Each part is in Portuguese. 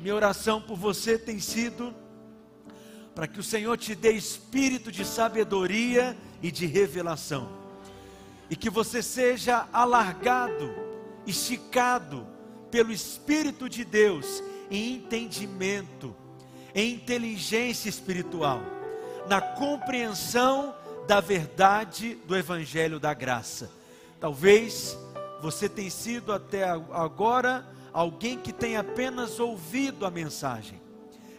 minha oração por você tem sido para que o Senhor te dê espírito de sabedoria e de revelação, e que você seja alargado, esticado pelo Espírito de Deus em entendimento, em inteligência espiritual, na compreensão da verdade do Evangelho da graça. Talvez você tenha sido até agora alguém que tem apenas ouvido a mensagem,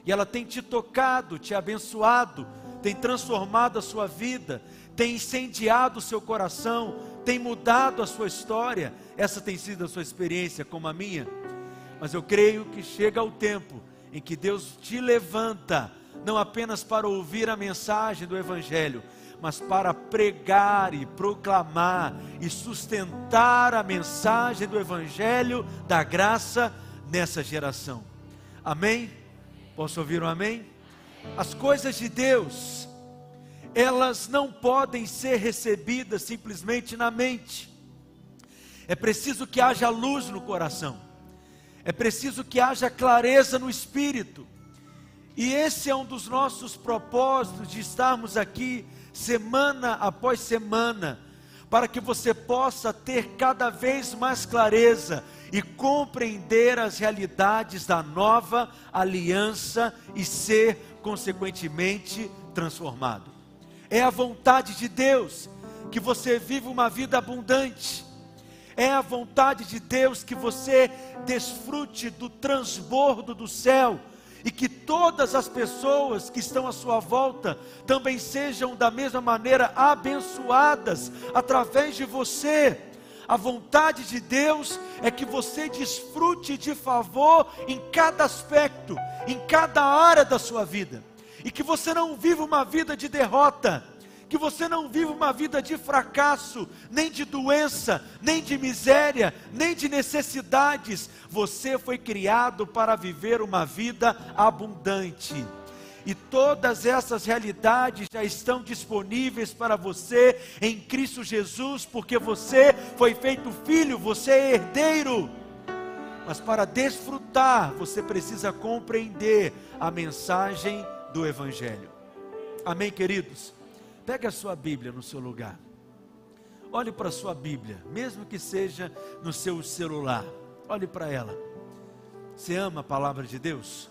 e ela tem te tocado, te abençoado, tem transformado a sua vida, tem incendiado o seu coração, tem mudado a sua história. Essa tem sido a sua experiência, como a minha. Mas eu creio que chega o tempo em que Deus te levanta, não apenas para ouvir a mensagem do Evangelho, mas para pregar e proclamar e sustentar a mensagem do Evangelho da graça nessa geração. Amém? Posso ouvir um amém? As coisas de Deus, elas não podem ser recebidas simplesmente na mente, é preciso que haja luz no coração, é preciso que haja clareza no espírito, e esse é um dos nossos propósitos de estarmos aqui semana após semana, para que você possa ter cada vez mais clareza e compreender as realidades da nova aliança e ser, consequentemente, transformado. É a vontade de Deus que você viva uma vida abundante. É a vontade de Deus que você desfrute do transbordo do céu e que todas as pessoas que estão à sua volta também sejam da mesma maneira abençoadas através de você. A vontade de Deus é que você desfrute de favor em cada aspecto, em cada área da sua vida, e que você não viva uma vida de derrota, que você não viva uma vida de fracasso, nem de doença, nem de miséria, nem de necessidades. Você foi criado para viver uma vida abundante. E todas essas realidades já estão disponíveis para você em Cristo Jesus, porque você foi feito filho, você é herdeiro. Mas para desfrutar, você precisa compreender a mensagem do Evangelho. Amém, queridos? Pegue a sua Bíblia no seu lugar. Olhe para a sua Bíblia, mesmo que seja no seu celular. Olhe para ela. Você ama a palavra de Deus?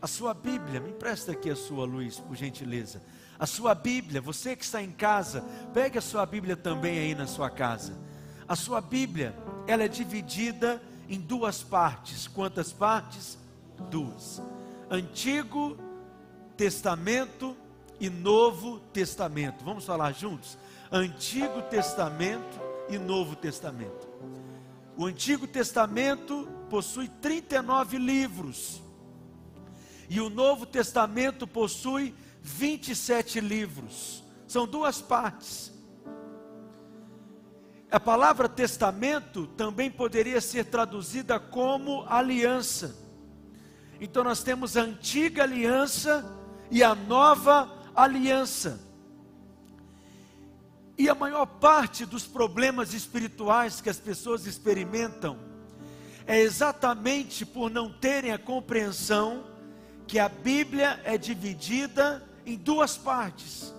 A sua Bíblia, me empresta aqui a sua luz, por gentileza. A sua Bíblia, você que está em casa, pegue a sua Bíblia também aí na sua casa. A sua Bíblia, ela é dividida em duas partes. Quantas partes? Duas. Antigo Testamento e Novo Testamento. Vamos falar juntos? Antigo Testamento e Novo Testamento. O Antigo Testamento possui 39 livros. E o Novo Testamento possui 27 livros. São duas partes. A palavra testamento também poderia ser traduzida como aliança. Então nós temos a antiga aliança e a nova aliança. E a maior parte dos problemas espirituais que as pessoas experimentam é exatamente por não terem a compreensão que a Bíblia é dividida em duas partes: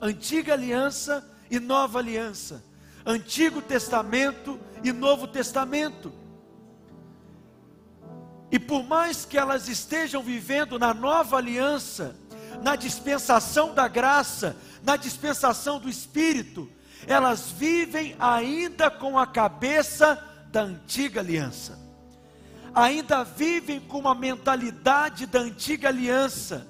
Antiga Aliança e Nova Aliança, Antigo Testamento e Novo Testamento. E por mais que elas estejam vivendo na nova aliança, na dispensação da graça, na dispensação do Espírito, elas vivem ainda com a cabeça da antiga aliança, ainda vivem com a mentalidade da antiga aliança,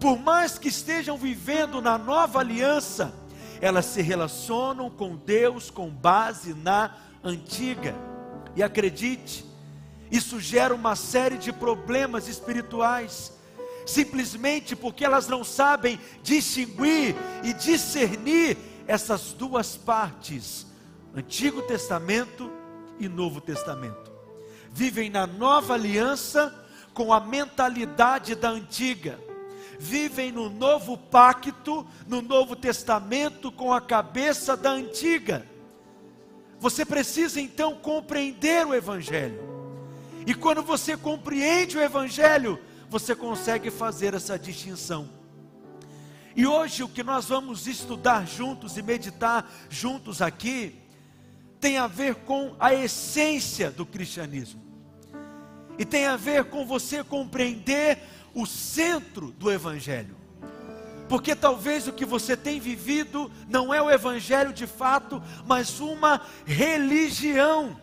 por mais que estejam vivendo na nova aliança, elas se relacionam com Deus com base na antiga, e acredite, isso gera uma série de problemas espirituais simplesmente porque elas não sabem distinguir e discernir essas duas partes, Antigo Testamento e Novo Testamento. Vivem na nova aliança com a mentalidade da antiga. Vivem no novo pacto, no Novo Testamento, com a cabeça da antiga. Você precisa então compreender o Evangelho E quando você compreende o Evangelho, você consegue fazer essa distinção. E hoje o que nós vamos estudar juntos e meditar juntos aqui tem a ver com a essência do cristianismo. E tem a ver com você compreender o centro do evangelho. Porque talvez o que você tem vivido não é o evangelho de fato, mas uma religião.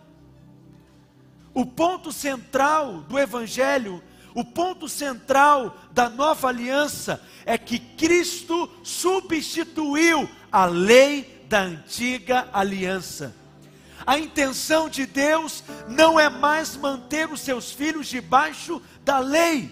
O ponto central do evangelho o ponto central da nova aliança é que Cristo substituiu a lei da antiga aliança. A intenção de Deus não é mais manter os seus filhos debaixo da lei,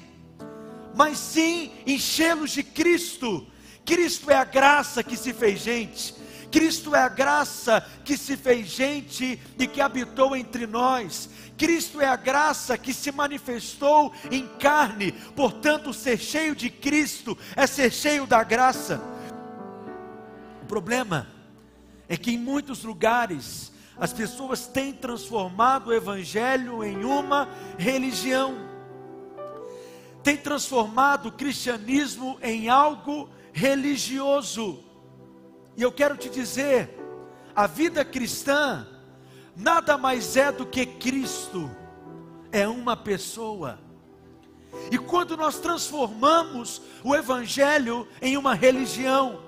mas sim enchê-los de Cristo. Cristo é a graça que se fez gente. Cristo é a graça que se fez gente e que habitou entre nós. Cristo é a graça que se manifestou em carne. Portanto, ser cheio de Cristo é ser cheio da graça. O problema é que em muitos lugares as pessoas têm transformado o Evangelho em uma religião, têm transformado o cristianismo em algo religioso. E eu quero te dizer, a vida cristã nada mais é do que Cristo, é uma pessoa. E quando nós transformamos o Evangelho em uma religião,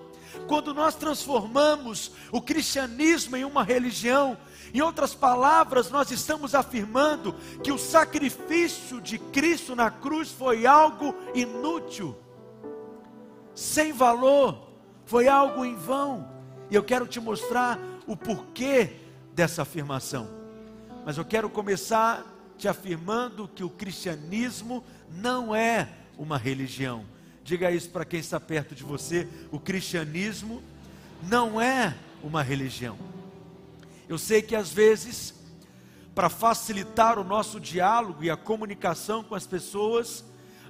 quando nós transformamos o cristianismo em uma religião, em outras palavras, nós estamos afirmando que o sacrifício de Cristo na cruz foi algo inútil, sem valor, foi algo em vão. E eu quero te mostrar o porquê dessa afirmação. Mas eu quero começar te afirmando que o cristianismo não é uma religião. Diga isso para quem está perto de você: o cristianismo não é uma religião. Eu sei que às vezes, para facilitar o nosso diálogo e a comunicação com as pessoas,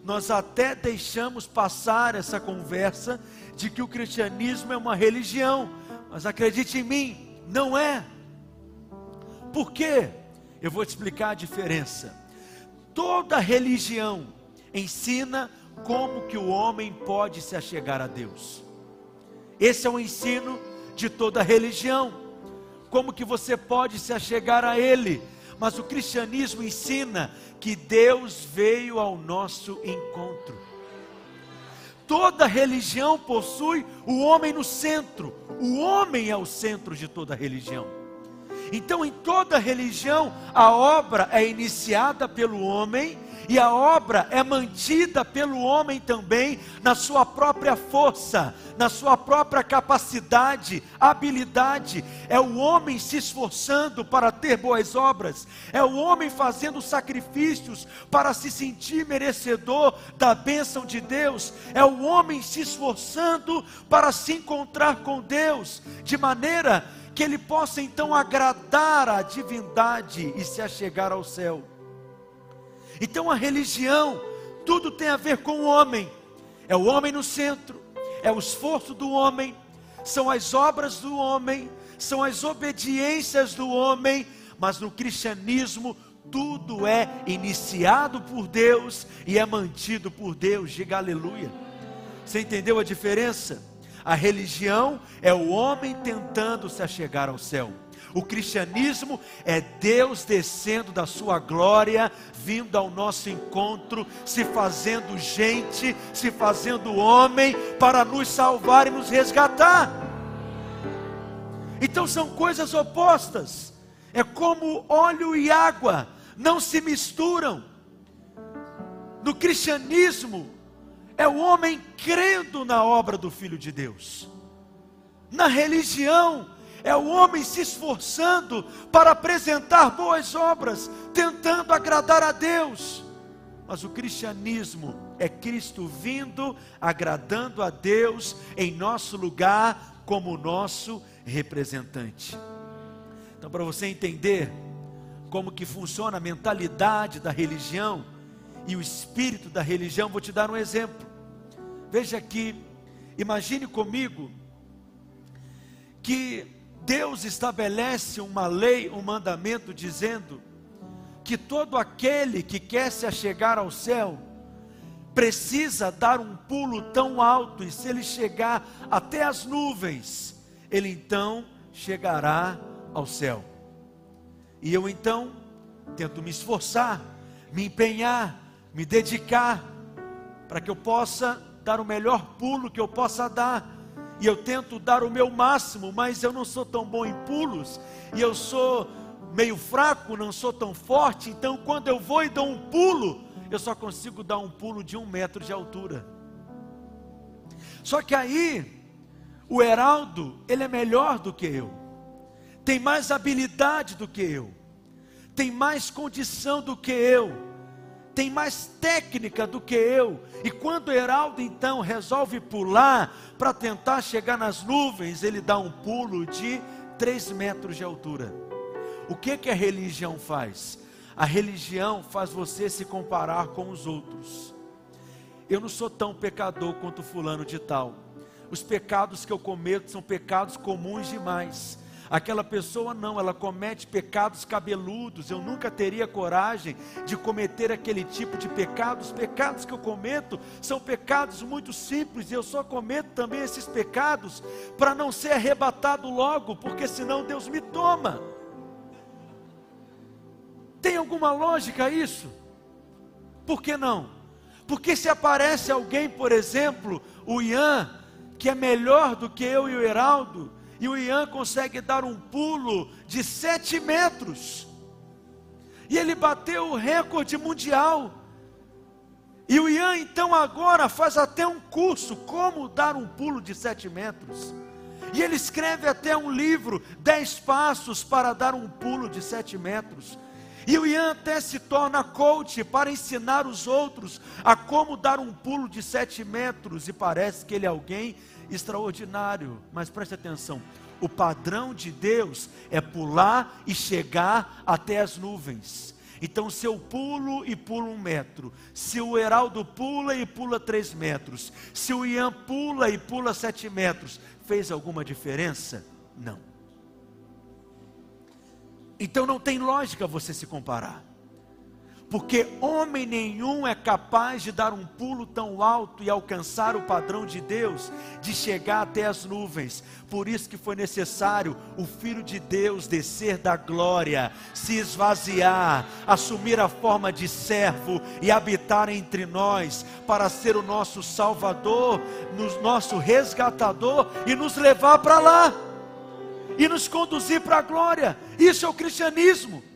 nós até deixamos passar essa conversa de que o cristianismo é uma religião, mas acredite em mim, não é. Por quê? Eu vou te explicar a diferença. Toda religião ensina como que o homem pode se achegar a Deus. Esse é o ensino de toda religião. Como que você pode se achegar a Ele? Mas o cristianismo ensina que Deus veio ao nosso encontro. Toda religião possui o homem no centro. O homem é o centro de toda religião. Então, em toda religião, a obra é iniciada pelo homem e a obra é mantida pelo homem também na sua própria força, na sua própria capacidade, habilidade. É o homem se esforçando para ter boas obras, é o homem fazendo sacrifícios para se sentir merecedor da bênção de Deus, é o homem se esforçando para se encontrar com Deus, de maneira que ele possa então agradar a divindade e se achegar ao céu. Então a religião, tudo tem a ver com o homem, é o homem no centro, é o esforço do homem, são as obras do homem, são as obediências do homem, mas no cristianismo tudo é iniciado por Deus e é mantido por Deus. Diga aleluia. Você entendeu a diferença? A religião é o homem tentando se achegar ao céu. O cristianismo é Deus descendo da sua glória, vindo ao nosso encontro, se fazendo gente, se fazendo homem, para nos salvar e nos resgatar. Então são coisas opostas. É como óleo e água, não se misturam. No cristianismo, é o homem crendo na obra do Filho de Deus. Na religião, é o homem se esforçando para apresentar boas obras, tentando agradar a Deus. Mas o cristianismo é Cristo vindo, agradando a Deus em nosso lugar, como nosso representante. Então, para você entender como que funciona a mentalidade da religião e o espírito da religião, vou te dar um exemplo. Veja aqui, imagine comigo que Deus estabelece uma lei, um mandamento dizendo que todo aquele que quer se achegar ao céu precisa dar um pulo tão alto, e se ele chegar até as nuvens, ele então chegará ao céu. E eu então tento me esforçar, me empenhar, me dedicar, para que eu possa dar o melhor pulo que eu possa dar. E eu tento dar o meu máximo, mas eu não sou tão bom em pulos, e eu sou meio fraco, não sou tão forte, então quando eu vou e dou um pulo, eu só consigo dar um pulo de um metro de altura. Só que aí, o Heraldo, ele é melhor do que eu, tem mais habilidade do que eu, tem mais condição do que eu, tem mais técnica do que eu. E quando Heraldo então resolve pular para tentar chegar nas nuvens, ele dá um pulo de 3 metros de altura. O que, que a religião faz? A religião faz você se comparar com os outros. Eu não sou tão pecador quanto fulano de tal. Os pecados que eu cometo são pecados comuns demais. Aquela pessoa não, ela comete pecados cabeludos. Eu nunca teria coragem de cometer aquele tipo de pecados. Os pecados que eu cometo são pecados muito simples e eu só cometo também esses pecados para não ser arrebatado logo, porque senão Deus me toma. Tem alguma lógica isso? Por que não? Porque se aparece alguém, por exemplo, o Ian, que é melhor do que eu e o Heraldo, e o Ian consegue dar um pulo de sete metros, e ele bateu o recorde mundial. E o Ian então agora faz até um curso como dar um pulo de sete metros. E ele escreve até um livro, dez passos para dar um pulo de sete metros. E o Ian até se torna coach para ensinar os outros a como dar um pulo de sete metros. E parece que ele é alguém extraordinário. Mas preste atenção: o padrão de Deus é pular e chegar até as nuvens. Então, se eu pulo e pulo um metro, se o Heraldo pula e pula três metros, se o Ian pula e pula sete metros, fez alguma diferença? Não. Então não tem lógica você se comparar. Porque homem nenhum é capaz de dar um pulo tão alto e alcançar o padrão de Deus, de chegar até as nuvens. Por isso que foi necessário o Filho de Deus descer da glória, se esvaziar, assumir a forma de servo e habitar entre nós, para ser o nosso Salvador, no nosso resgatador e nos levar para lá e nos conduzir para a glória. Isso é o cristianismo.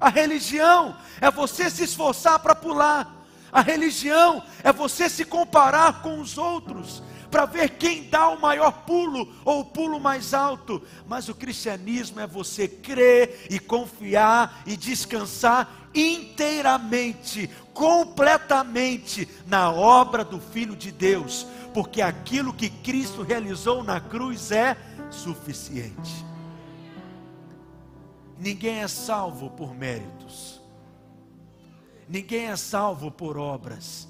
A religião é você se esforçar para pular. A religião é você se comparar com os outros para ver quem dá o maior pulo ou o pulo mais alto. Mas o cristianismo é você crer e confiar e descansar inteiramente, completamente na obra do Filho de Deus, porque aquilo que Cristo realizou na cruz é suficiente. Ninguém é salvo por méritos, ninguém é salvo por obras,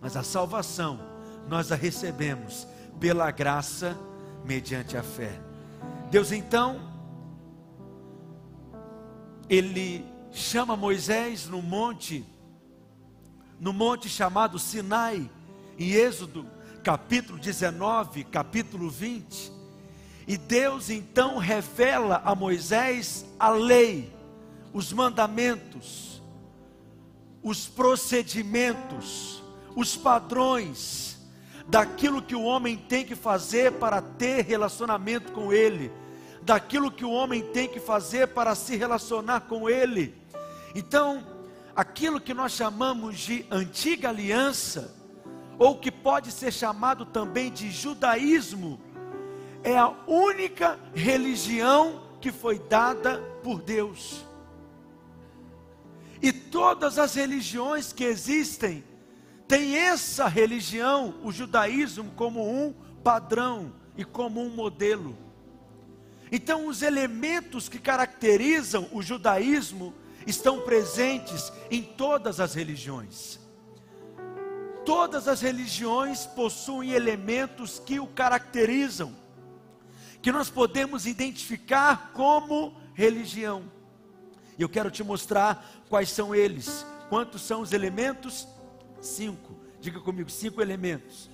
mas a salvação nós a recebemos pela graça mediante a fé. Deus então, ele chama Moisés no monte, no monte chamado Sinai, em Êxodo, capítulo 19, capítulo 20. E Deus então revela a Moisés a lei, os mandamentos, os procedimentos, os padrões daquilo que o homem tem que fazer para ter relacionamento com Ele, daquilo que o homem tem que fazer para se relacionar com Ele. Então, aquilo que nós chamamos de antiga aliança, ou que pode ser chamado também de judaísmo, é a única religião que foi dada por Deus. E todas as religiões que existem têm essa religião, o judaísmo, como um padrão e como um modelo. Então, os elementos que caracterizam o judaísmo estão presentes em todas as religiões. Todas as religiões possuem elementos que o caracterizam que nós podemos identificar como religião. E eu quero te mostrar quais são eles. Quantos são os elementos? Cinco. Diga comigo, cinco elementos.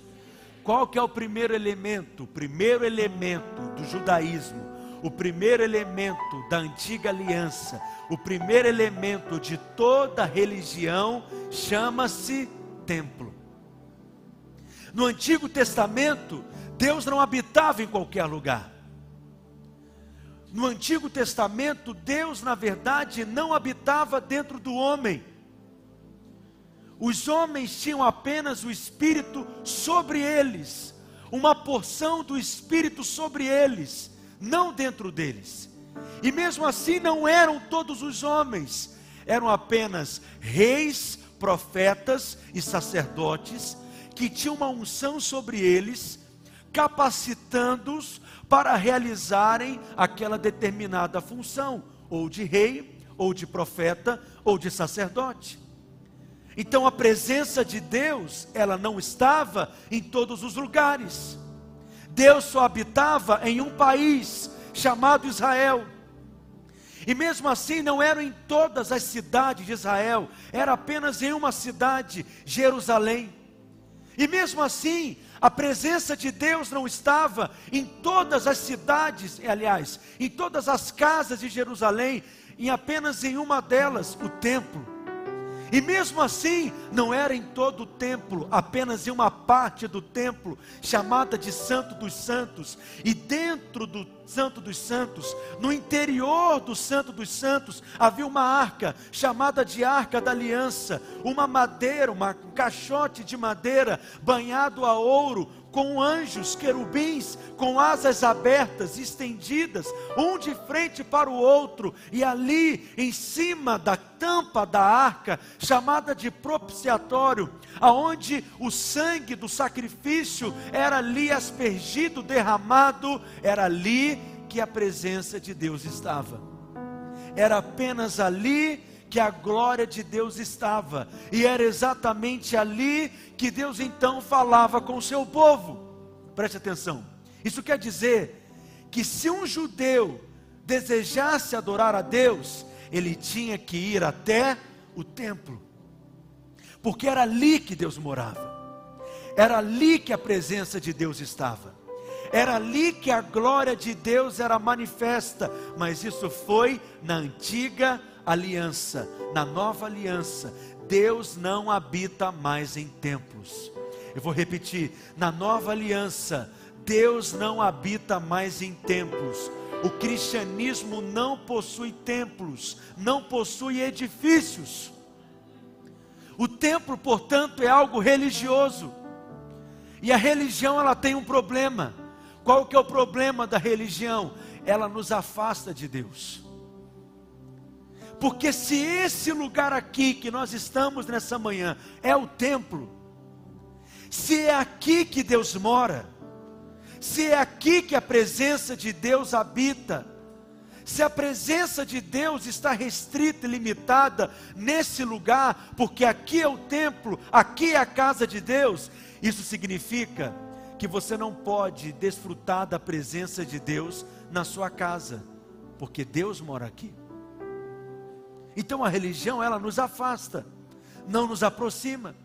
Qual que é o primeiro elemento? O primeiro elemento do judaísmo, o primeiro elemento da antiga aliança, o primeiro elemento de toda religião chama-se templo. No Antigo Testamento, Deus não habitava em qualquer lugar. No Antigo Testamento, Deus, na verdade, não habitava dentro do homem. Os homens tinham apenas o Espírito sobre eles, uma porção do Espírito sobre eles, não dentro deles. E mesmo assim, não eram todos os homens, eram apenas reis, profetas e sacerdotes que tinham uma unção sobre eles, capacitando-os para realizarem aquela determinada função, ou de rei, ou de profeta, ou de sacerdote. Então a presença de Deus, ela não estava em todos os lugares. Deus só habitava em um país chamado Israel. E mesmo assim não eram em todas as cidades de Israel, era apenas em uma cidade, Jerusalém. E mesmo assim, a presença de Deus não estava em todas as cidades, aliás, em todas as casas de Jerusalém, em apenas em uma delas, o templo. E mesmo assim, não era em todo o templo, apenas em uma parte do templo, chamada de Santo dos Santos. E dentro do Santo dos Santos, no interior do Santo dos Santos, havia uma arca, chamada de Arca da Aliança, uma madeira, um caixote de madeira banhado a ouro, com anjos, querubins, com asas abertas, estendidas, um de frente para o outro, e ali em cima da tampa da arca, chamada de propiciatório, aonde o sangue do sacrifício era ali aspergido, derramado, era ali que a presença de Deus estava. Era apenas ali que a glória de Deus estava, e era exatamente ali que Deus então falava com o seu povo. Preste atenção, isso quer dizer que se um judeu desejasse adorar a Deus, ele tinha que ir até o templo, porque era ali que Deus morava, era ali que a presença de Deus estava, era ali que a glória de Deus era manifesta, mas isso foi na antiga aliança, na nova aliança, Deus não habita mais em templos. Eu vou repetir: na nova aliança, Deus não habita mais em templos. O cristianismo não possui templos, não possui edifícios. O templo, portanto, é algo religioso. E a religião ela tem um problema. Qual que é o problema da religião? Ela nos afasta de Deus. Porque se esse lugar aqui que nós estamos nessa manhã é o templo, se é aqui que Deus mora, se é aqui que a presença de Deus habita, se a presença de Deus está restrita e limitada nesse lugar, porque aqui é o templo, aqui é a casa de Deus, isso significa que você não pode desfrutar da presença de Deus na sua casa, porque Deus mora aqui. Então a religião ela nos afasta, não nos aproxima.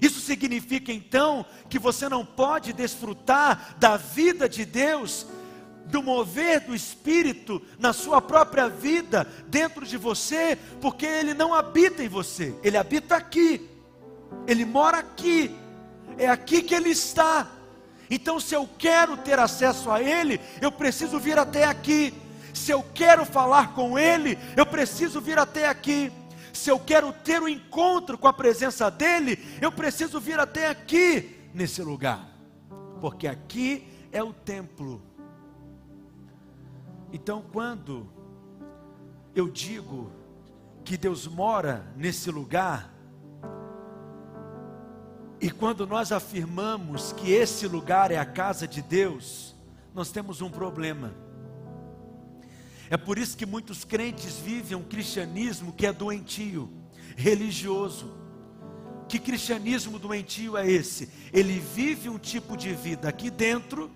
Isso significa então que você não pode desfrutar da vida de Deus, do mover do Espírito na sua própria vida, dentro de você, porque Ele não habita em você, Ele habita aqui, Ele mora aqui, é aqui que Ele está. Então, se eu quero ter acesso a Ele, eu preciso vir até aqui. Se eu quero falar com Ele, eu preciso vir até aqui. Se eu quero ter o um encontro com a presença dEle, eu preciso vir até aqui, nesse lugar, porque aqui é o templo. Então, quando eu digo que Deus mora nesse lugar, e quando nós afirmamos que esse lugar é a casa de Deus, nós temos um problema. É por isso que muitos crentes vivem um cristianismo que é doentio, religioso. Que cristianismo doentio é esse? Ele vive um tipo de vida aqui dentro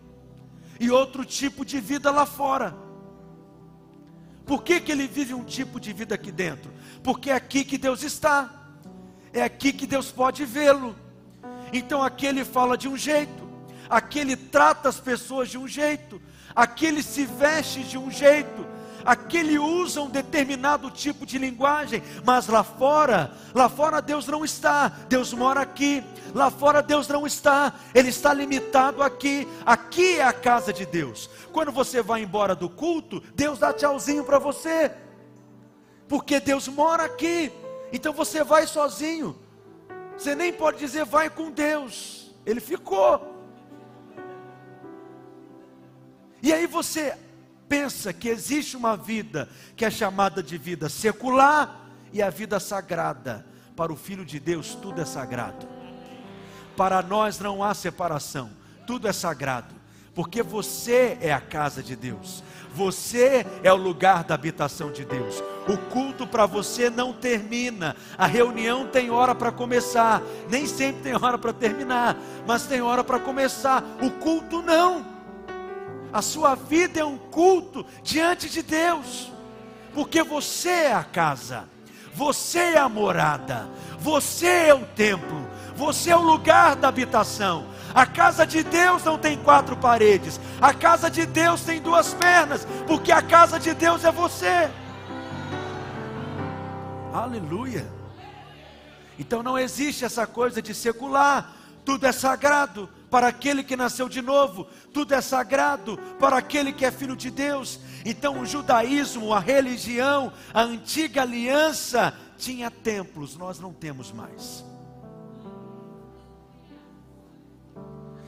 e outro tipo de vida lá fora. Por que, que ele vive um tipo de vida aqui dentro? Porque é aqui que Deus está, é aqui que Deus pode vê-lo. Então aqui ele fala de um jeito, aqui ele trata as pessoas de um jeito, aqui ele se veste de um jeito, aqui ele usa um determinado tipo de linguagem, mas lá fora, lá fora Deus não está, Deus mora aqui, lá fora Deus não está, Ele está limitado aqui, aqui é a casa de Deus. Quando você vai embora do culto, Deus dá tchauzinho para você, porque Deus mora aqui, então você vai sozinho, você nem pode dizer vai com Deus, Ele ficou. E aí você pensa que existe uma vida que é chamada de vida secular e a vida sagrada. Para o Filho de Deus, tudo é sagrado. Para nós não há separação, tudo é sagrado, porque você é a casa de Deus, você é o lugar da habitação de Deus. O culto para você não termina, a reunião tem hora para começar, nem sempre tem hora para terminar, mas tem hora para começar. O culto não. A sua vida é um culto diante de Deus, porque você é a casa, você é a morada, você é o templo, você é o lugar da habitação. A casa de Deus não tem quatro paredes, a casa de Deus tem duas pernas, porque a casa de Deus é você. Aleluia. Então não existe essa coisa de secular, tudo é sagrado para aquele que nasceu de novo, tudo é sagrado para aquele que é filho de Deus. Então o judaísmo, a religião, a antiga aliança tinha templos, nós não temos mais.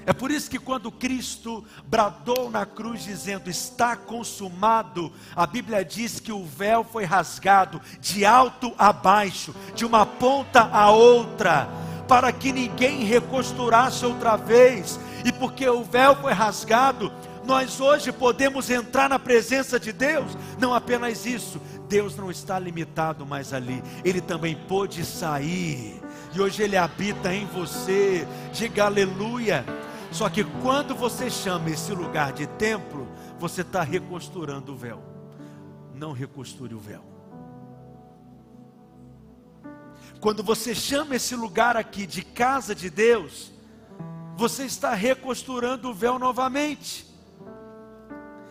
É por isso que quando Cristo bradou na cruz dizendo está consumado, a Bíblia diz que o véu foi rasgado de alto a baixo, de uma ponta a outra, para que ninguém recosturasse outra vez. E porque o véu foi rasgado, nós hoje podemos entrar na presença de Deus. Não apenas isso, Deus não está limitado mais ali, Ele também pôde sair, e hoje Ele habita em você. Diga aleluia. Só que quando você chama esse lugar de templo, você está recosturando o véu. Não recosture o véu. Quando você chama esse lugar aqui de casa de Deus, você está recosturando o véu novamente.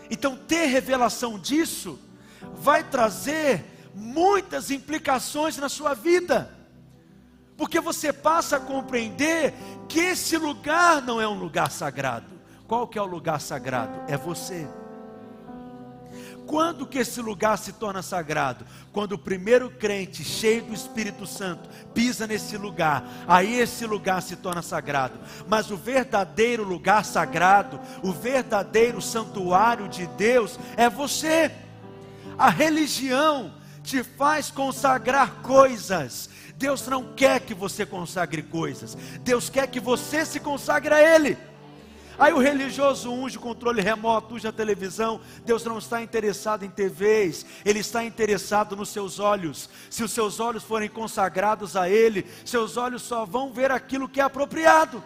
Então, ter revelação disso vai trazer muitas implicações na sua vida porque você passa a compreender que esse lugar não é um lugar sagrado. Qual que é o lugar sagrado? É você. Quando que esse lugar se torna sagrado? Quando o primeiro crente, cheio do Espírito Santo, pisa nesse lugar, aí esse lugar se torna sagrado. Mas o verdadeiro lugar sagrado, o verdadeiro santuário de Deus é você. A religião te faz consagrar coisas, Deus não quer que você consagre coisas, Deus quer que você se consagre a Ele. Aí o religioso unge o controle remoto, unge a televisão. Deus não está interessado em TVs, Ele está interessado nos seus olhos. Se os seus olhos forem consagrados a Ele, seus olhos só vão ver aquilo que é apropriado.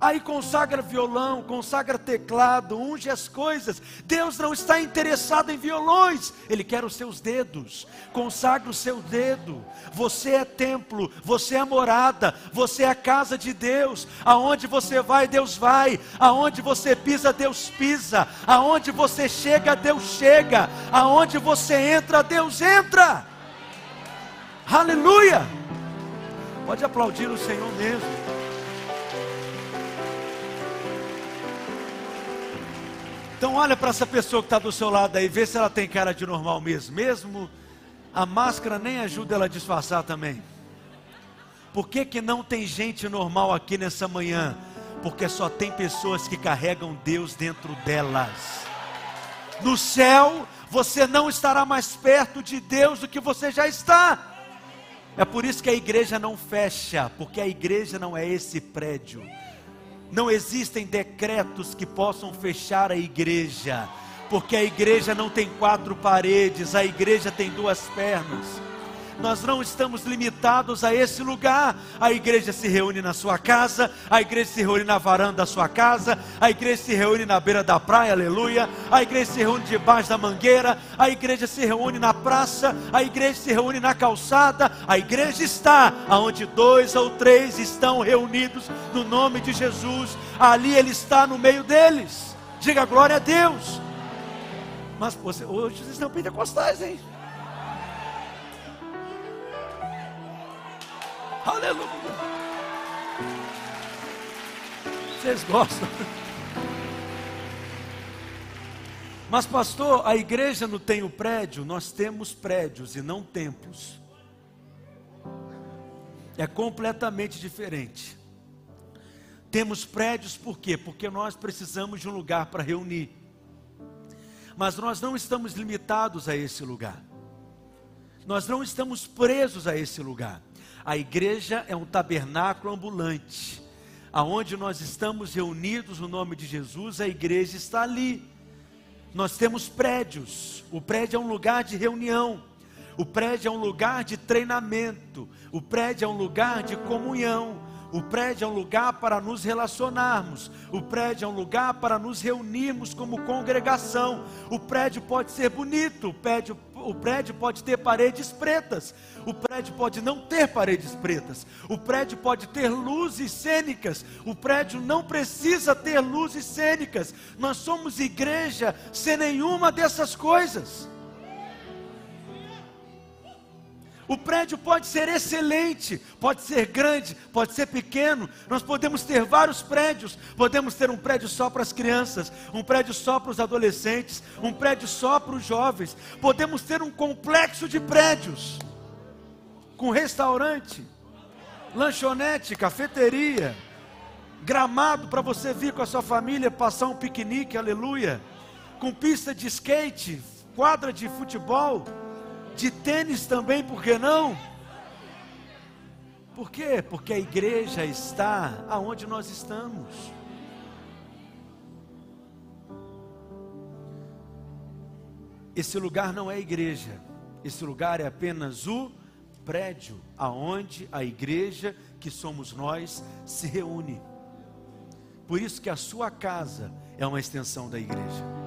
Aí consagra violão, consagra teclado, unge as coisas. Deus não está interessado em violões, Ele quer os seus dedos. Consagra o seu dedo. Você é templo, você é morada, você é a casa de Deus. Aonde você vai, Deus vai. Aonde você pisa, Deus pisa. Aonde você chega, Deus chega. Aonde você entra, Deus entra. Aleluia! Pode aplaudir o Senhor mesmo. Então olha para essa pessoa que está do seu lado aí, vê se ela tem cara de normal mesmo. Mesmo a máscara nem ajuda ela a disfarçar também. Por que, que não tem gente normal aqui nessa manhã? Porque só tem pessoas que carregam Deus dentro delas. No céu, você não estará mais perto de Deus do que você já está. É por isso que a igreja não fecha, porque a igreja não é esse prédio. Não existem decretos que possam fechar a igreja, porque a igreja não tem quatro paredes, a igreja tem duas pernas. Nós não estamos limitados a esse lugar. A igreja se reúne na sua casa, a igreja se reúne na varanda da sua casa, a igreja se reúne na beira da praia, aleluia. A igreja se reúne debaixo da mangueira, a igreja se reúne na praça, a igreja se reúne na calçada. A igreja está onde dois ou três estão reunidos no nome de Jesus, ali Ele está no meio deles. Diga glória a Deus. Mas você, hoje vocês estão pentecostais, hein? Aleluia. Vocês gostam? Mas, pastor, a igreja não tem o prédio, nós temos prédios e não templos. É completamente diferente. Temos prédios por quê? Porque nós precisamos de um lugar para reunir. Mas nós não estamos limitados a esse lugar. Nós não estamos presos a esse lugar. A igreja é um tabernáculo ambulante, aonde nós estamos reunidos no nome de Jesus, a igreja está ali. Nós temos prédios. O prédio é um lugar de reunião. O prédio é um lugar de treinamento. O prédio é um lugar de comunhão. O prédio é um lugar para nos relacionarmos. O prédio é um lugar para nos reunirmos como congregação. O prédio pode ser bonito, o prédio, o prédio pode ter paredes pretas, o prédio pode não ter paredes pretas, o prédio pode ter luzes cênicas, o prédio não precisa ter luzes cênicas. Nós somos igreja sem nenhuma dessas coisas. O prédio pode ser excelente, pode ser grande, pode ser pequeno. Nós podemos ter vários prédios. Podemos ter um prédio só para as crianças, um prédio só para os adolescentes, um prédio só para os jovens. Podemos ter um complexo de prédios com restaurante, lanchonete, cafeteria, gramado para você vir com a sua família passar um piquenique, aleluia, com pista de skate, quadra de futebol de tênis também, por que não? Por quê? Porque a igreja está aonde nós estamos. Esse lugar não é igreja, esse lugar é apenas o prédio aonde a igreja, que somos nós, se reúne. Por isso que a sua casa é uma extensão da igreja.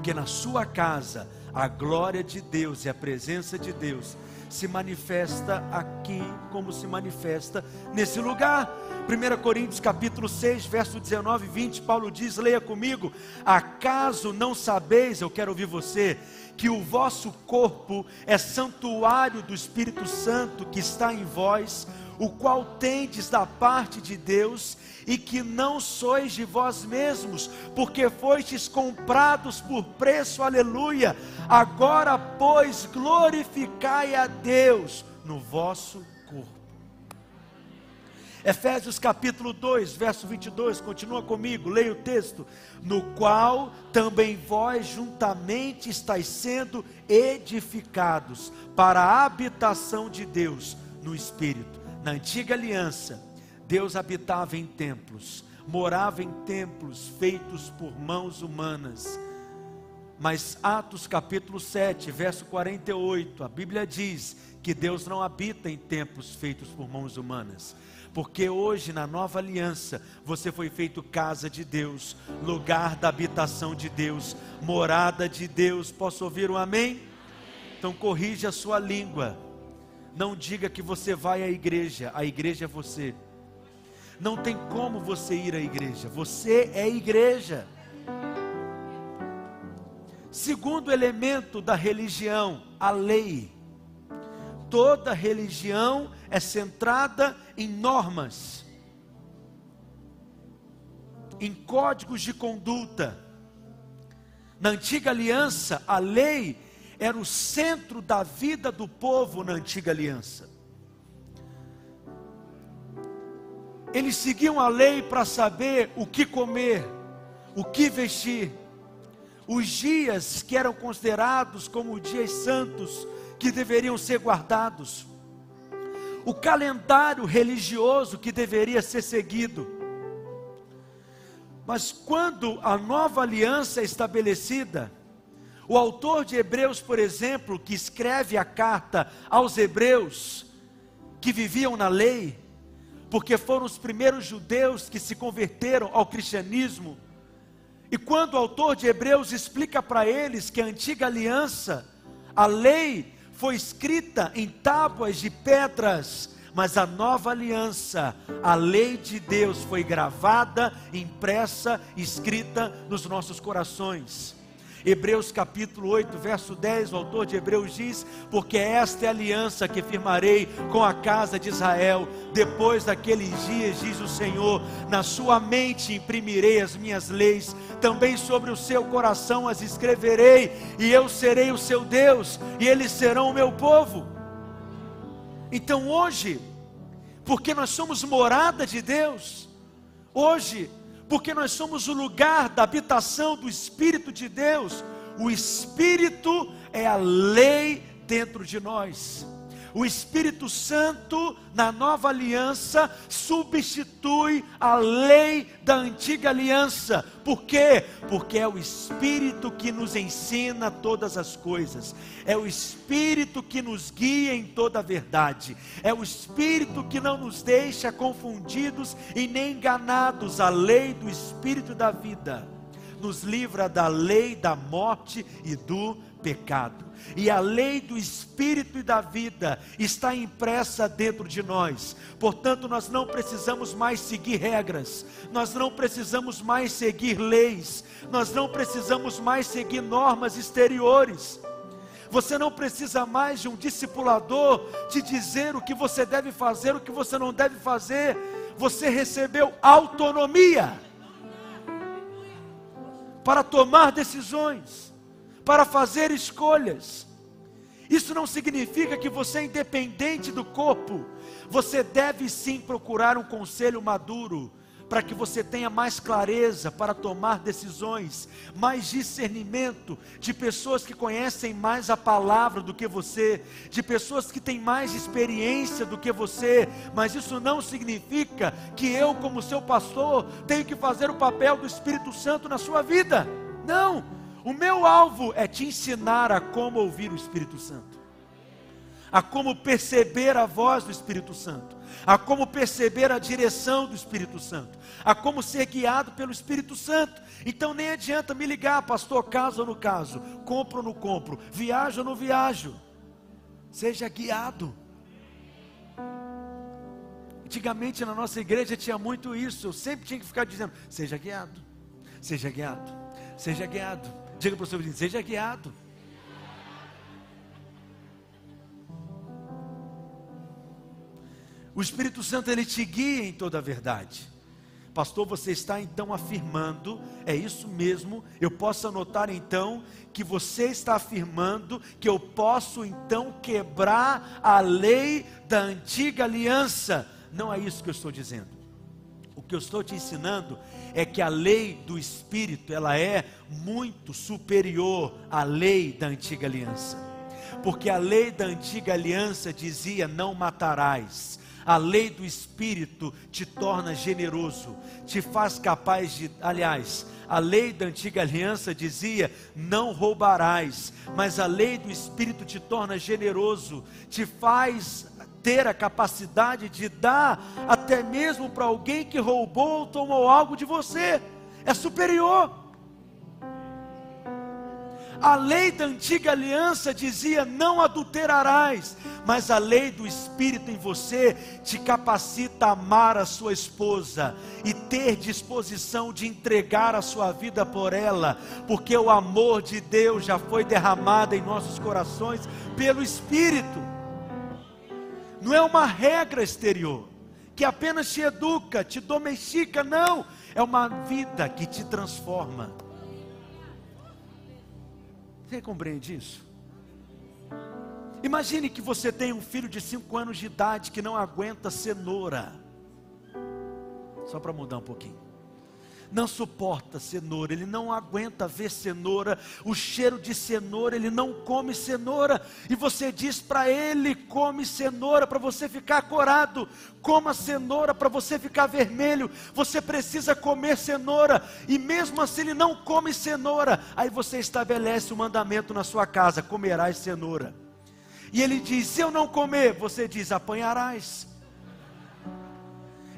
Porque na sua casa a glória de Deus e a presença de Deus se manifesta aqui como se manifesta nesse lugar. 1 Coríntios capítulo 6, verso 19 e 20, Paulo diz, leia comigo: "Acaso não sabeis, eu quero ouvir você, que o vosso corpo é santuário do Espírito Santo que está em vós, o qual tendes da parte de Deus, e que não sois de vós mesmos, porque fostes comprados por preço, aleluia. Agora, pois, glorificai a Deus no vosso corpo. Efésios capítulo 2, verso 22, continua comigo, leia o texto. No qual também vós juntamente estáis sendo edificados para a habitação de Deus no Espírito. Na antiga aliança, Deus habitava em templos, morava em templos feitos por mãos humanas. Mas Atos capítulo 7, verso 48, a Bíblia diz que Deus não habita em templos feitos por mãos humanas. Porque hoje, na nova aliança, você foi feito casa de Deus, lugar da habitação de Deus, morada de Deus. Posso ouvir um amém? Então corrija a sua língua não diga que você vai à igreja, a igreja é você. Não tem como você ir à igreja, você é igreja. Segundo elemento da religião, a lei. Toda religião é centrada em normas, em códigos de conduta. Na antiga aliança, a lei era o centro da vida do povo na antiga aliança. Eles seguiam a lei para saber o que comer, o que vestir, os dias que eram considerados como dias santos que deveriam ser guardados, o calendário religioso que deveria ser seguido. Mas quando a nova aliança é estabelecida, O autor de Hebreus, por exemplo, que escreve a carta aos Hebreus que viviam na lei, porque foram os primeiros judeus que se converteram ao cristianismo. E quando o autor de Hebreus explica para eles que a antiga aliança, a lei, foi escrita em tábuas de pedras, mas a nova aliança, a lei de Deus foi gravada, impressa, escrita nos nossos corações. Hebreus capítulo 8, verso 10, o autor de Hebreus diz: Porque esta é a aliança que firmarei com a casa de Israel, depois daqueles dias, diz o Senhor, na sua mente imprimirei as minhas leis, também sobre o seu coração as escreverei, e eu serei o seu Deus, e eles serão o meu povo. Então hoje, porque nós somos morada de Deus, hoje porque nós somos o lugar da habitação do Espírito de Deus. O Espírito é a lei dentro de nós. O Espírito Santo, na nova aliança, substitui a lei da antiga aliança. Por quê? Porque é o Espírito que nos ensina todas as coisas, é o Espírito que nos guia em toda a verdade, é o Espírito que não nos deixa confundidos e nem enganados. A lei do Espírito da vida nos livra da lei da morte e do pecado. E a lei do espírito e da vida está impressa dentro de nós. Portanto, nós não precisamos mais seguir regras, nós não precisamos mais seguir leis, nós não precisamos mais seguir normas exteriores. Você não precisa mais de um discipulador te dizer o que você deve fazer, o que você não deve fazer. Você recebeu autonomia para tomar decisões para fazer escolhas. Isso não significa que você é independente do corpo. Você deve sim procurar um conselho maduro para que você tenha mais clareza para tomar decisões, mais discernimento de pessoas que conhecem mais a palavra do que você, de pessoas que têm mais experiência do que você, mas isso não significa que eu, como seu pastor, tenho que fazer o papel do Espírito Santo na sua vida. Não, o meu alvo é te ensinar a como ouvir o Espírito Santo, a como perceber a voz do Espírito Santo, a como perceber a direção do Espírito Santo, a como ser guiado pelo Espírito Santo. Então nem adianta me ligar, pastor, caso ou no caso, compro ou não compro, viajo ou não viajo. Seja guiado. Antigamente na nossa igreja tinha muito isso, eu sempre tinha que ficar dizendo: seja guiado, seja guiado, seja guiado. Diga para o seu vizinho: seja guiado. O Espírito Santo ele te guia em toda a verdade. Pastor, você está então afirmando, é isso mesmo, eu posso anotar então que você está afirmando que eu posso então quebrar a lei da antiga aliança. Não é isso que eu estou dizendo. O que eu estou te ensinando é que a lei do Espírito, ela é muito superior à lei da antiga aliança. Porque a lei da antiga aliança dizia: não matarás. A lei do Espírito te torna generoso, te faz capaz de. Aliás, a lei da antiga aliança dizia: não roubarás. Mas a lei do Espírito te torna generoso, te faz ter a capacidade de dar até mesmo para alguém que roubou ou tomou algo de você. É superior. A lei da antiga aliança dizia: não adulterarás, mas a lei do Espírito em você te capacita a amar a sua esposa e ter disposição de entregar a sua vida por ela, porque o amor de Deus já foi derramado em nossos corações pelo Espírito não é uma regra exterior que apenas te educa, te domestica, não, é uma vida que te transforma. Você compreende isso? Imagine que você tem um filho de 5 anos de idade que não aguenta cenoura. Só para mudar um pouquinho. Não suporta cenoura, ele não aguenta ver cenoura, o cheiro de cenoura, ele não come cenoura, e você diz para ele: come cenoura para você ficar corado, coma cenoura para você ficar vermelho, você precisa comer cenoura, e mesmo assim ele não come cenoura, aí você estabelece o um mandamento na sua casa: comerás cenoura. E ele diz: se eu não comer, você diz: apanharás.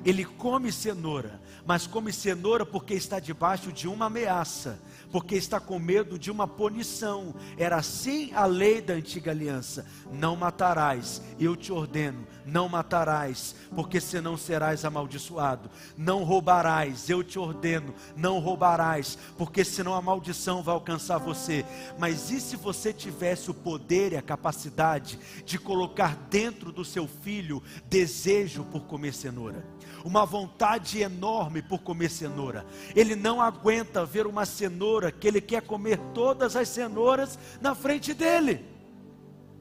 Ele come cenoura, mas come cenoura porque está debaixo de uma ameaça, porque está com medo de uma punição. Era assim a lei da antiga aliança: não matarás, eu te ordeno, não matarás, porque senão serás amaldiçoado. Não roubarás, eu te ordeno, não roubarás, porque senão a maldição vai alcançar você. Mas e se você tivesse o poder e a capacidade de colocar dentro do seu filho desejo por comer cenoura? Uma vontade enorme por comer cenoura. Ele não aguenta ver uma cenoura que ele quer comer todas as cenouras na frente dele.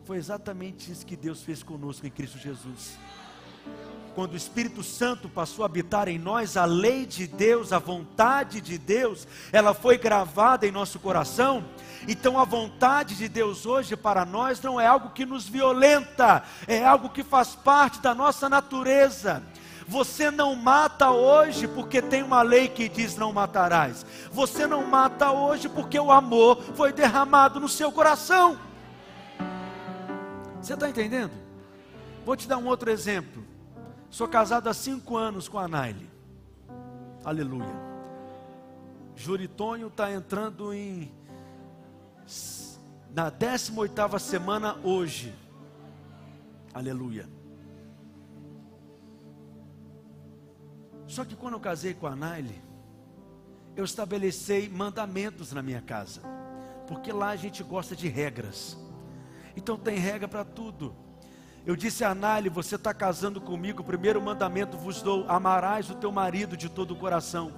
Foi exatamente isso que Deus fez conosco em Cristo Jesus. Quando o Espírito Santo passou a habitar em nós, a lei de Deus, a vontade de Deus, ela foi gravada em nosso coração. Então a vontade de Deus hoje para nós não é algo que nos violenta, é algo que faz parte da nossa natureza. Você não mata hoje porque tem uma lei que diz não matarás. Você não mata hoje porque o amor foi derramado no seu coração. Você está entendendo? Vou te dar um outro exemplo. Sou casado há cinco anos com a Naile. Aleluia. Juritônio está entrando em na 18 oitava semana hoje. Aleluia. Só que quando eu casei com a Naile, eu estabeleci mandamentos na minha casa. Porque lá a gente gosta de regras. Então tem regra para tudo. Eu disse a Naile: Você está casando comigo, o primeiro mandamento vos dou: amarás o teu marido de todo o coração.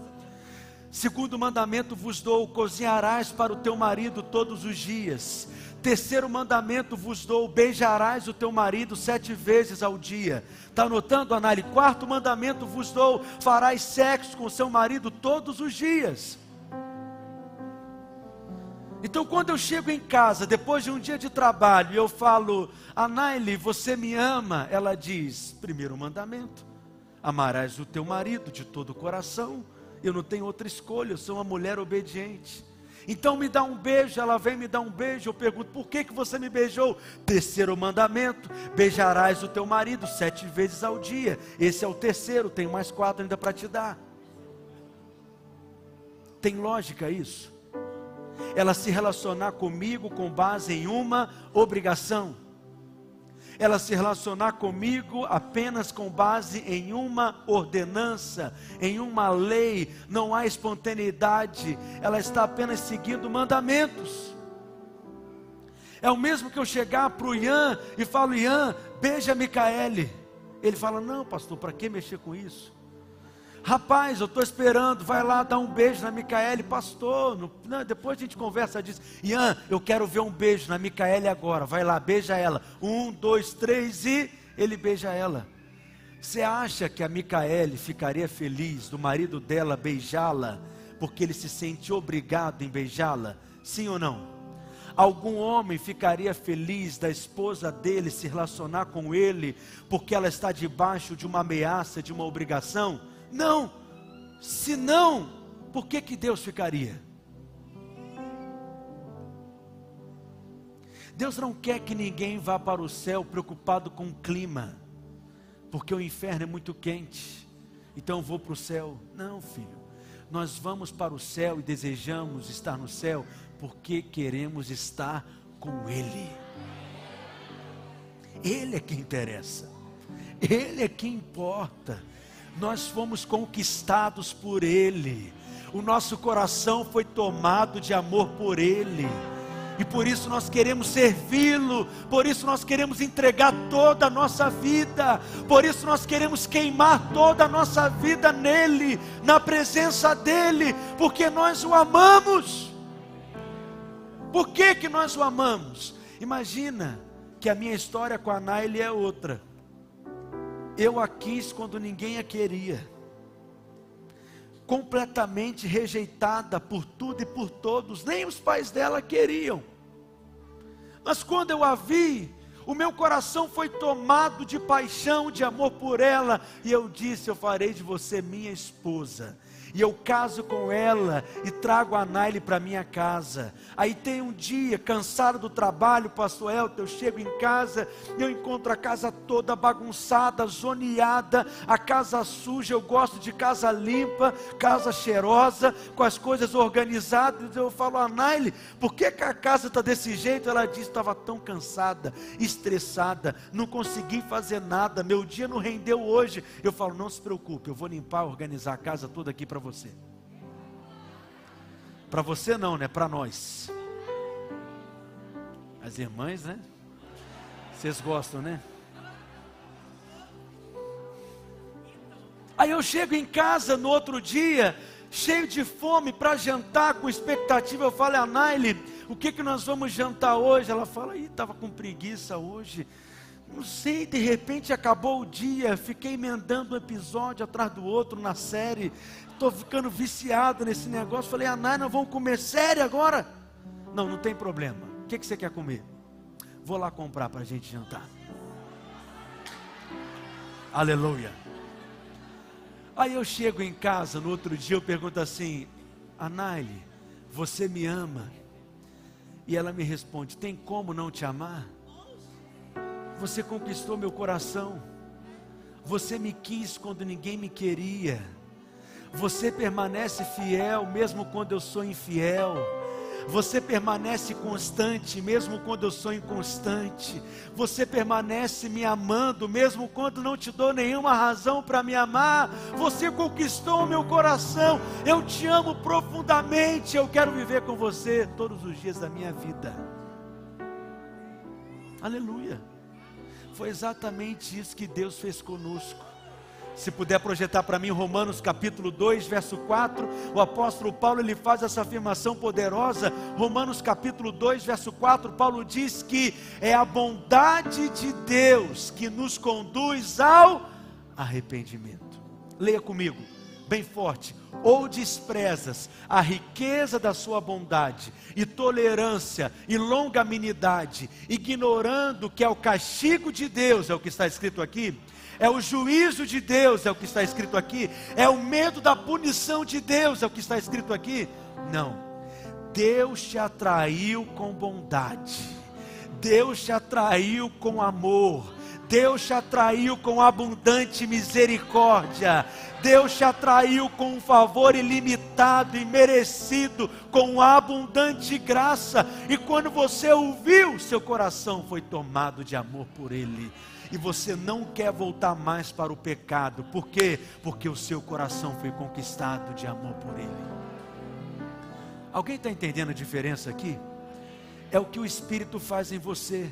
Segundo mandamento vos dou: cozinharás para o teu marido todos os dias. Terceiro mandamento vos dou: beijarás o teu marido sete vezes ao dia. Está anotando, Anali? Quarto mandamento vos dou: farás sexo com seu marido todos os dias. Então, quando eu chego em casa, depois de um dia de trabalho, e eu falo, Anaile, você me ama? Ela diz: primeiro mandamento, amarás o teu marido de todo o coração. Eu não tenho outra escolha, eu sou uma mulher obediente. Então me dá um beijo, ela vem me dar um beijo. Eu pergunto: por que, que você me beijou? Terceiro mandamento: beijarás o teu marido sete vezes ao dia. Esse é o terceiro, tem mais quatro ainda para te dar. Tem lógica isso? Ela se relacionar comigo com base em uma obrigação ela se relacionar comigo apenas com base em uma ordenança, em uma lei, não há espontaneidade, ela está apenas seguindo mandamentos. É o mesmo que eu chegar para o Ian e falo, Ian, beija Micaele. Ele fala, não, pastor, para que mexer com isso? Rapaz, eu estou esperando, vai lá dar um beijo na Micaele, pastor. Não, depois a gente conversa disso. Ian, eu quero ver um beijo na Micaele agora. Vai lá, beija ela. Um, dois, três e ele beija ela. Você acha que a Micaele ficaria feliz do marido dela beijá-la, porque ele se sente obrigado em beijá-la? Sim ou não? Algum homem ficaria feliz da esposa dele se relacionar com ele, porque ela está debaixo de uma ameaça, de uma obrigação? Não. Se não, por que, que Deus ficaria? Deus não quer que ninguém vá para o céu preocupado com o clima, porque o inferno é muito quente, então vou para o céu. Não, filho, nós vamos para o céu e desejamos estar no céu, porque queremos estar com Ele. Ele é que interessa, Ele é que importa nós fomos conquistados por Ele, o nosso coração foi tomado de amor por Ele. E por isso nós queremos servi-lo, por isso nós queremos entregar toda a nossa vida, por isso nós queremos queimar toda a nossa vida nele, na presença dele, porque nós o amamos. Por que que nós o amamos? Imagina que a minha história com a Naile é outra. Eu a quis quando ninguém a queria. completamente rejeitada por tudo e por todos, nem os pais dela queriam. Mas quando eu a vi, o meu coração foi tomado de paixão, de amor por ela, e eu disse: Eu farei de você minha esposa e eu caso com ela e trago a Naile para minha casa. Aí tem um dia, cansado do trabalho, pastor Elton, eu chego em casa eu encontro a casa toda bagunçada, zoneada, a casa suja, eu gosto de casa limpa, casa cheirosa, com as coisas organizadas. Eu falo, a Naile, por que, que a casa está desse jeito? Ela disse, estava tão cansada, estressada, não consegui fazer nada, meu dia não rendeu hoje. Eu falo, não se preocupe, eu vou limpar, organizar a casa toda aqui para você. Para você não, né? Para nós. As irmãs, né? Vocês gostam, né? Aí eu chego em casa no outro dia, cheio de fome para jantar, com expectativa. Eu falo, a Naile, o que, que nós vamos jantar hoje? Ela fala, ih, estava com preguiça hoje. Não sei, de repente acabou o dia, fiquei emendando um episódio atrás do outro na série estou ficando viciado nesse negócio. Falei, Anai, nós vamos comer sério agora? Não, não tem problema. O que, que você quer comer? Vou lá comprar para a gente jantar. Aleluia. Aí eu chego em casa no outro dia, eu pergunto assim: Anaile, você me ama? E ela me responde: Tem como não te amar? Você conquistou meu coração. Você me quis quando ninguém me queria. Você permanece fiel mesmo quando eu sou infiel. Você permanece constante mesmo quando eu sou inconstante. Você permanece me amando mesmo quando não te dou nenhuma razão para me amar. Você conquistou o meu coração. Eu te amo profundamente. Eu quero viver com você todos os dias da minha vida. Aleluia. Foi exatamente isso que Deus fez conosco. Se puder projetar para mim Romanos capítulo 2, verso 4, o apóstolo Paulo ele faz essa afirmação poderosa. Romanos capítulo 2, verso 4, Paulo diz que é a bondade de Deus que nos conduz ao arrependimento. Leia comigo, bem forte. Ou desprezas a riqueza da sua bondade e tolerância e longanimidade, ignorando que é o castigo de Deus, é o que está escrito aqui é o juízo de Deus, é o que está escrito aqui, é o medo da punição de Deus, é o que está escrito aqui. Não, Deus te atraiu com bondade, Deus te atraiu com amor, Deus te atraiu com abundante misericórdia, Deus te atraiu com um favor ilimitado e merecido, com abundante graça, e quando você ouviu, seu coração foi tomado de amor por Ele e você não quer voltar mais para o pecado. Por quê? Porque o seu coração foi conquistado de amor por Ele. Alguém está entendendo a diferença aqui? É o que o Espírito faz em você.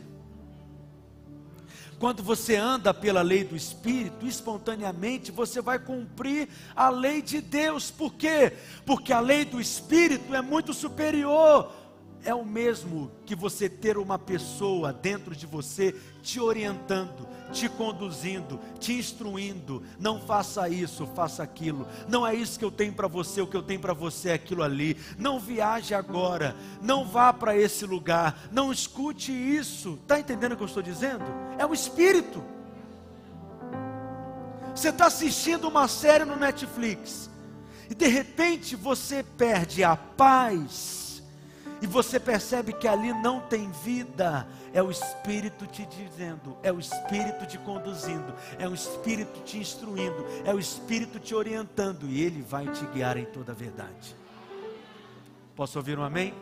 Quando você anda pela lei do Espírito, espontaneamente você vai cumprir a lei de Deus. Por quê? Porque a lei do Espírito é muito superior é o mesmo que você ter uma pessoa dentro de você te orientando, te conduzindo, te instruindo. Não faça isso, faça aquilo. Não é isso que eu tenho para você, o que eu tenho para você é aquilo ali. Não viaje agora, não vá para esse lugar, não escute isso. Está entendendo o que eu estou dizendo? É o Espírito. Você está assistindo uma série no Netflix e de repente você perde a paz e você percebe que ali não tem vida, é o Espírito te dizendo, é o Espírito te conduzindo, é o Espírito te instruindo, é o Espírito te orientando, e Ele vai te guiar em toda a verdade. Posso ouvir um amém?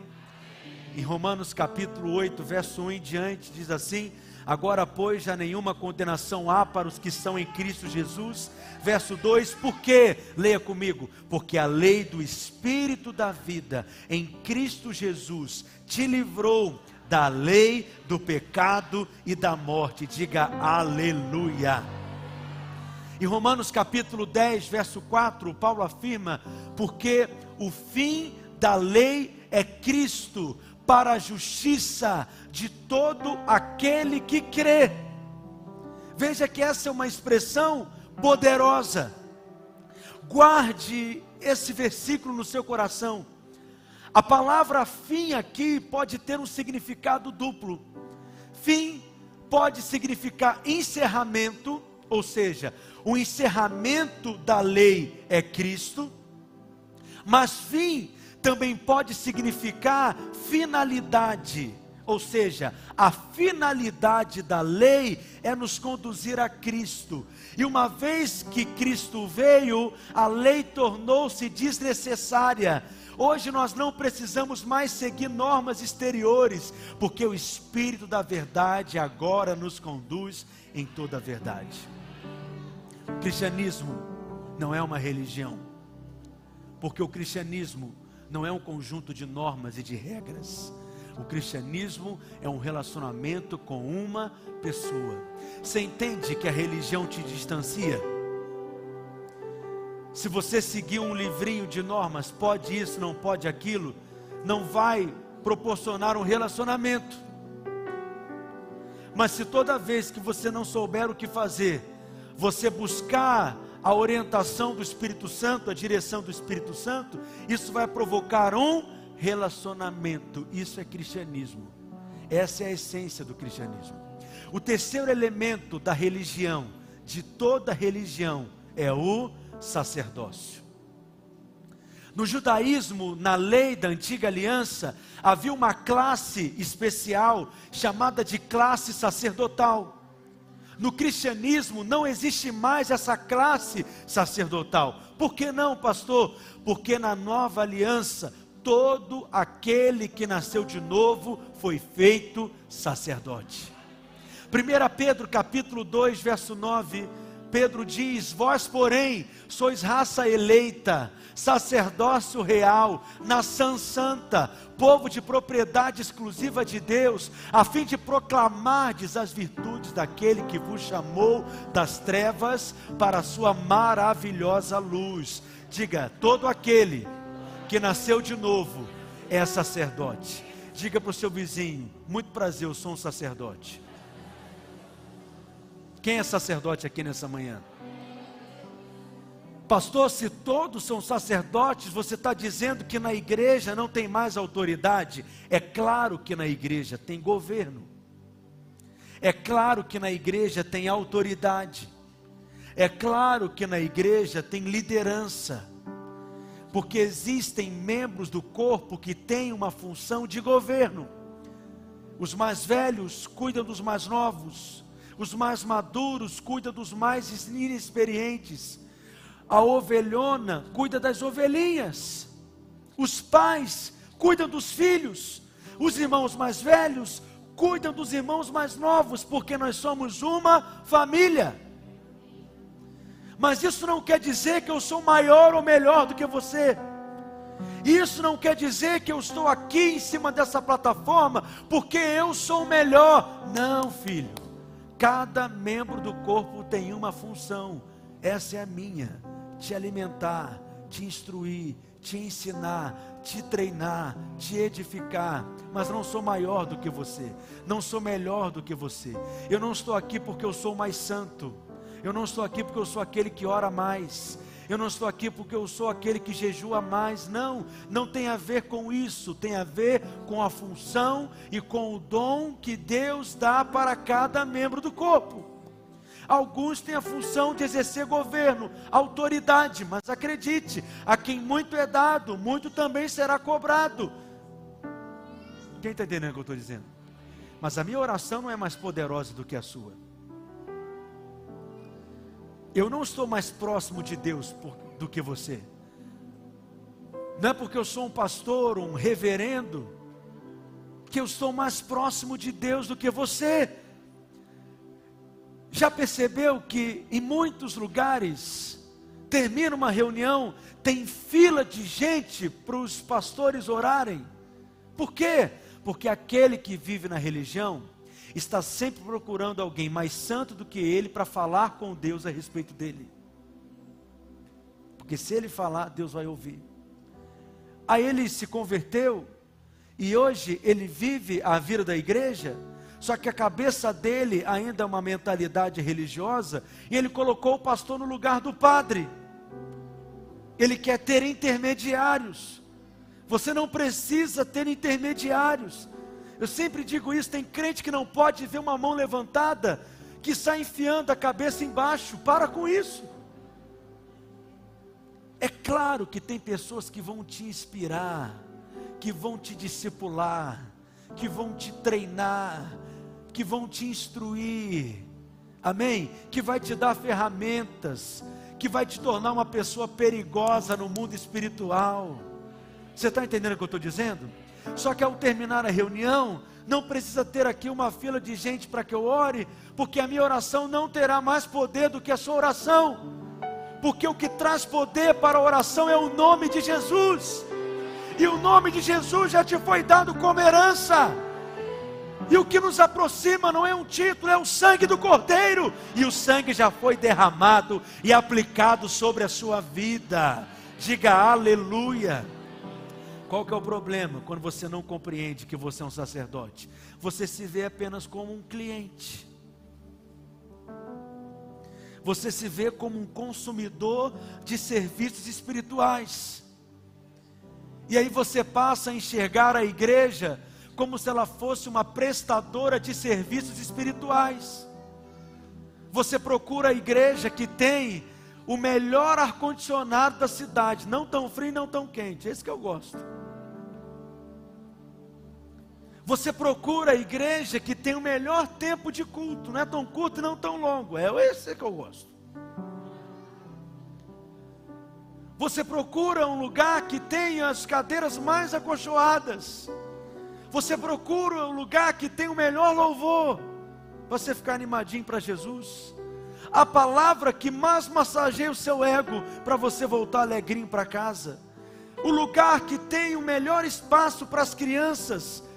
Em Romanos capítulo 8, verso 1 em diante, diz assim: Agora, pois, já nenhuma condenação há para os que são em Cristo Jesus. Verso 2: Por quê? Leia comigo. Porque a lei do Espírito da vida em Cristo Jesus te livrou da lei do pecado e da morte. Diga aleluia. Em Romanos capítulo 10, verso 4, Paulo afirma: Porque o fim da lei é Cristo para a justiça de todo aquele que crê. Veja que essa é uma expressão poderosa. Guarde esse versículo no seu coração. A palavra fim aqui pode ter um significado duplo. Fim pode significar encerramento, ou seja, o encerramento da lei é Cristo, mas fim também pode significar finalidade, ou seja, a finalidade da lei é nos conduzir a Cristo. E uma vez que Cristo veio, a lei tornou-se desnecessária. Hoje nós não precisamos mais seguir normas exteriores, porque o Espírito da Verdade agora nos conduz em toda a verdade. O cristianismo não é uma religião, porque o cristianismo não é um conjunto de normas e de regras. O cristianismo é um relacionamento com uma pessoa. Você entende que a religião te distancia? Se você seguir um livrinho de normas, pode isso, não pode aquilo, não vai proporcionar um relacionamento. Mas se toda vez que você não souber o que fazer, você buscar a orientação do Espírito Santo, a direção do Espírito Santo, isso vai provocar um relacionamento. Isso é cristianismo. Essa é a essência do cristianismo. O terceiro elemento da religião, de toda religião, é o sacerdócio. No judaísmo, na lei da antiga aliança, havia uma classe especial chamada de classe sacerdotal. No cristianismo não existe mais essa classe sacerdotal. Por que não, pastor? Porque na nova aliança, todo aquele que nasceu de novo foi feito sacerdote. 1 Pedro capítulo 2, verso 9, Pedro diz: Vós, porém, sois raça eleita, sacerdócio real, nação santa, povo de propriedade exclusiva de Deus, a fim de proclamardes as virtudes daquele que vos chamou das trevas para a sua maravilhosa luz. Diga: todo aquele que nasceu de novo é sacerdote. Diga para o seu vizinho: muito prazer, eu sou um sacerdote. Quem é sacerdote aqui nessa manhã? Pastor, se todos são sacerdotes, você está dizendo que na igreja não tem mais autoridade? É claro que na igreja tem governo. É claro que na igreja tem autoridade. É claro que na igreja tem liderança. Porque existem membros do corpo que têm uma função de governo. Os mais velhos cuidam dos mais novos os mais maduros cuidam dos mais inexperientes. A ovelhona cuida das ovelhinhas. Os pais cuidam dos filhos. Os irmãos mais velhos cuidam dos irmãos mais novos, porque nós somos uma família. Mas isso não quer dizer que eu sou maior ou melhor do que você. Isso não quer dizer que eu estou aqui em cima dessa plataforma porque eu sou melhor. Não, filho. Cada membro do corpo tem uma função, essa é a minha: te alimentar, te instruir, te ensinar, te treinar, te edificar, mas não sou maior do que você, não sou melhor do que você. Eu não estou aqui porque eu sou mais santo, eu não estou aqui porque eu sou aquele que ora mais, eu não estou aqui porque eu sou aquele que jejua mais. Não, não tem a ver com isso. Tem a ver com a função e com o dom que Deus dá para cada membro do corpo. Alguns têm a função de exercer governo, autoridade, mas acredite, a quem muito é dado, muito também será cobrado. Quem está entendendo o que eu estou dizendo? Mas a minha oração não é mais poderosa do que a sua. Eu não estou mais próximo de Deus por, do que você. Não é porque eu sou um pastor, um reverendo, que eu estou mais próximo de Deus do que você. Já percebeu que em muitos lugares termina uma reunião, tem fila de gente para os pastores orarem? Por quê? Porque aquele que vive na religião está sempre procurando alguém mais santo do que ele para falar com Deus a respeito dele. Porque se ele falar, Deus vai ouvir. Aí ele se converteu e hoje ele vive a vida da igreja, só que a cabeça dele ainda é uma mentalidade religiosa, e ele colocou o pastor no lugar do padre. Ele quer ter intermediários. Você não precisa ter intermediários. Eu sempre digo isso: tem crente que não pode ver uma mão levantada, que sai enfiando a cabeça embaixo. Para com isso. É claro que tem pessoas que vão te inspirar, que vão te discipular, que vão te treinar, que vão te instruir, amém? Que vai te dar ferramentas, que vai te tornar uma pessoa perigosa no mundo espiritual. Você está entendendo o que eu estou dizendo? Só que ao terminar a reunião, não precisa ter aqui uma fila de gente para que eu ore, porque a minha oração não terá mais poder do que a sua oração, porque o que traz poder para a oração é o nome de Jesus, e o nome de Jesus já te foi dado como herança. E o que nos aproxima não é um título, é o sangue do Cordeiro. E o sangue já foi derramado e aplicado sobre a sua vida. Diga aleluia. Qual que é o problema quando você não compreende que você é um sacerdote? Você se vê apenas como um cliente. Você se vê como um consumidor de serviços espirituais. E aí você passa a enxergar a igreja como se ela fosse uma prestadora de serviços espirituais. Você procura a igreja que tem o melhor ar-condicionado da cidade, não tão frio, não tão quente. Esse que eu gosto. Você procura a igreja que tem o melhor tempo de culto, não é tão curto e não tão longo. É esse que eu gosto. Você procura um lugar que tenha as cadeiras mais acolchoadas. Você procura um lugar que tem o melhor louvor, você ficar animadinho para Jesus. A palavra que mais massageia o seu ego, para você voltar alegrinho para casa. O lugar que tem o melhor espaço para as crianças,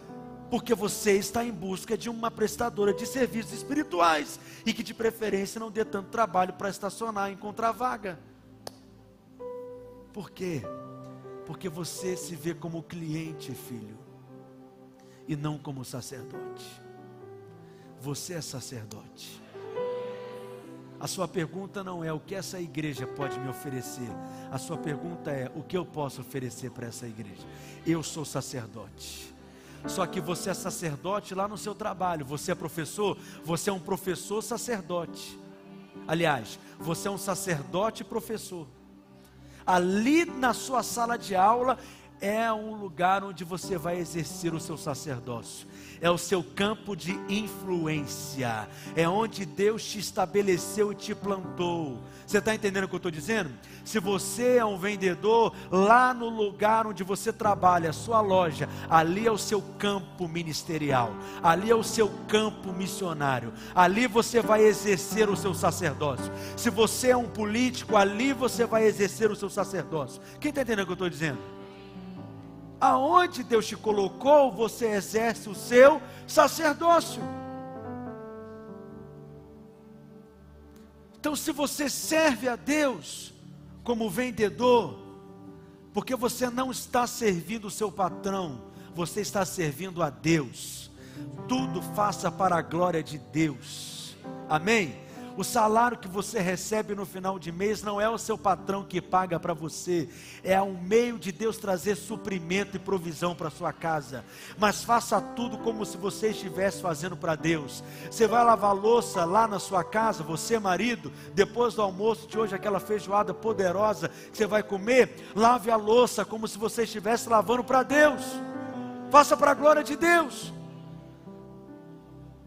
porque você está em busca de uma prestadora de serviços espirituais e que de preferência não dê tanto trabalho para estacionar e encontrar vaga. Por quê? Porque você se vê como cliente, filho e não como sacerdote. Você é sacerdote. A sua pergunta não é o que essa igreja pode me oferecer. A sua pergunta é o que eu posso oferecer para essa igreja. Eu sou sacerdote. Só que você é sacerdote lá no seu trabalho. Você é professor, você é um professor sacerdote. Aliás, você é um sacerdote professor. Ali na sua sala de aula é um lugar onde você vai exercer o seu sacerdócio, é o seu campo de influência, é onde Deus te estabeleceu e te plantou. Você está entendendo o que eu estou dizendo? Se você é um vendedor, lá no lugar onde você trabalha, a sua loja, ali é o seu campo ministerial, ali é o seu campo missionário, ali você vai exercer o seu sacerdócio. Se você é um político, ali você vai exercer o seu sacerdócio. Quem está entendendo o que eu estou dizendo? Aonde Deus te colocou, você exerce o seu sacerdócio. Então, se você serve a Deus como vendedor, porque você não está servindo o seu patrão, você está servindo a Deus. Tudo faça para a glória de Deus. Amém? O salário que você recebe no final de mês não é o seu patrão que paga para você, é um meio de Deus trazer suprimento e provisão para sua casa. Mas faça tudo como se você estivesse fazendo para Deus. Você vai lavar louça lá na sua casa, você marido, depois do almoço de hoje aquela feijoada poderosa que você vai comer, lave a louça como se você estivesse lavando para Deus. Faça para a glória de Deus.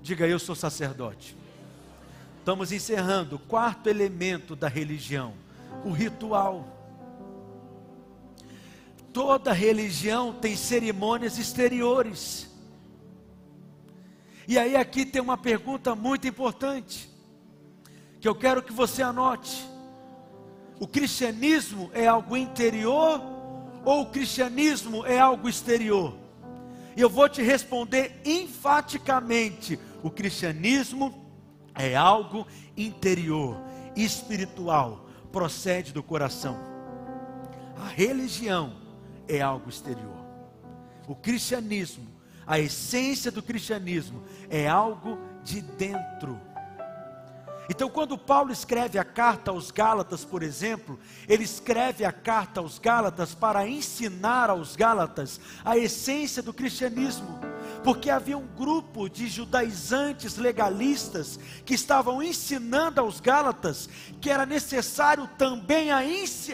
Diga eu sou sacerdote. Estamos encerrando o quarto elemento da religião, o ritual. Toda religião tem cerimônias exteriores. E aí aqui tem uma pergunta muito importante, que eu quero que você anote. O cristianismo é algo interior ou o cristianismo é algo exterior? E eu vou te responder enfaticamente: o cristianismo é algo interior, espiritual, procede do coração. A religião é algo exterior. O cristianismo, a essência do cristianismo é algo de dentro. Então, quando Paulo escreve a carta aos Gálatas, por exemplo, ele escreve a carta aos Gálatas para ensinar aos Gálatas a essência do cristianismo, porque havia um grupo de judaizantes legalistas que estavam ensinando aos Gálatas que era necessário também a,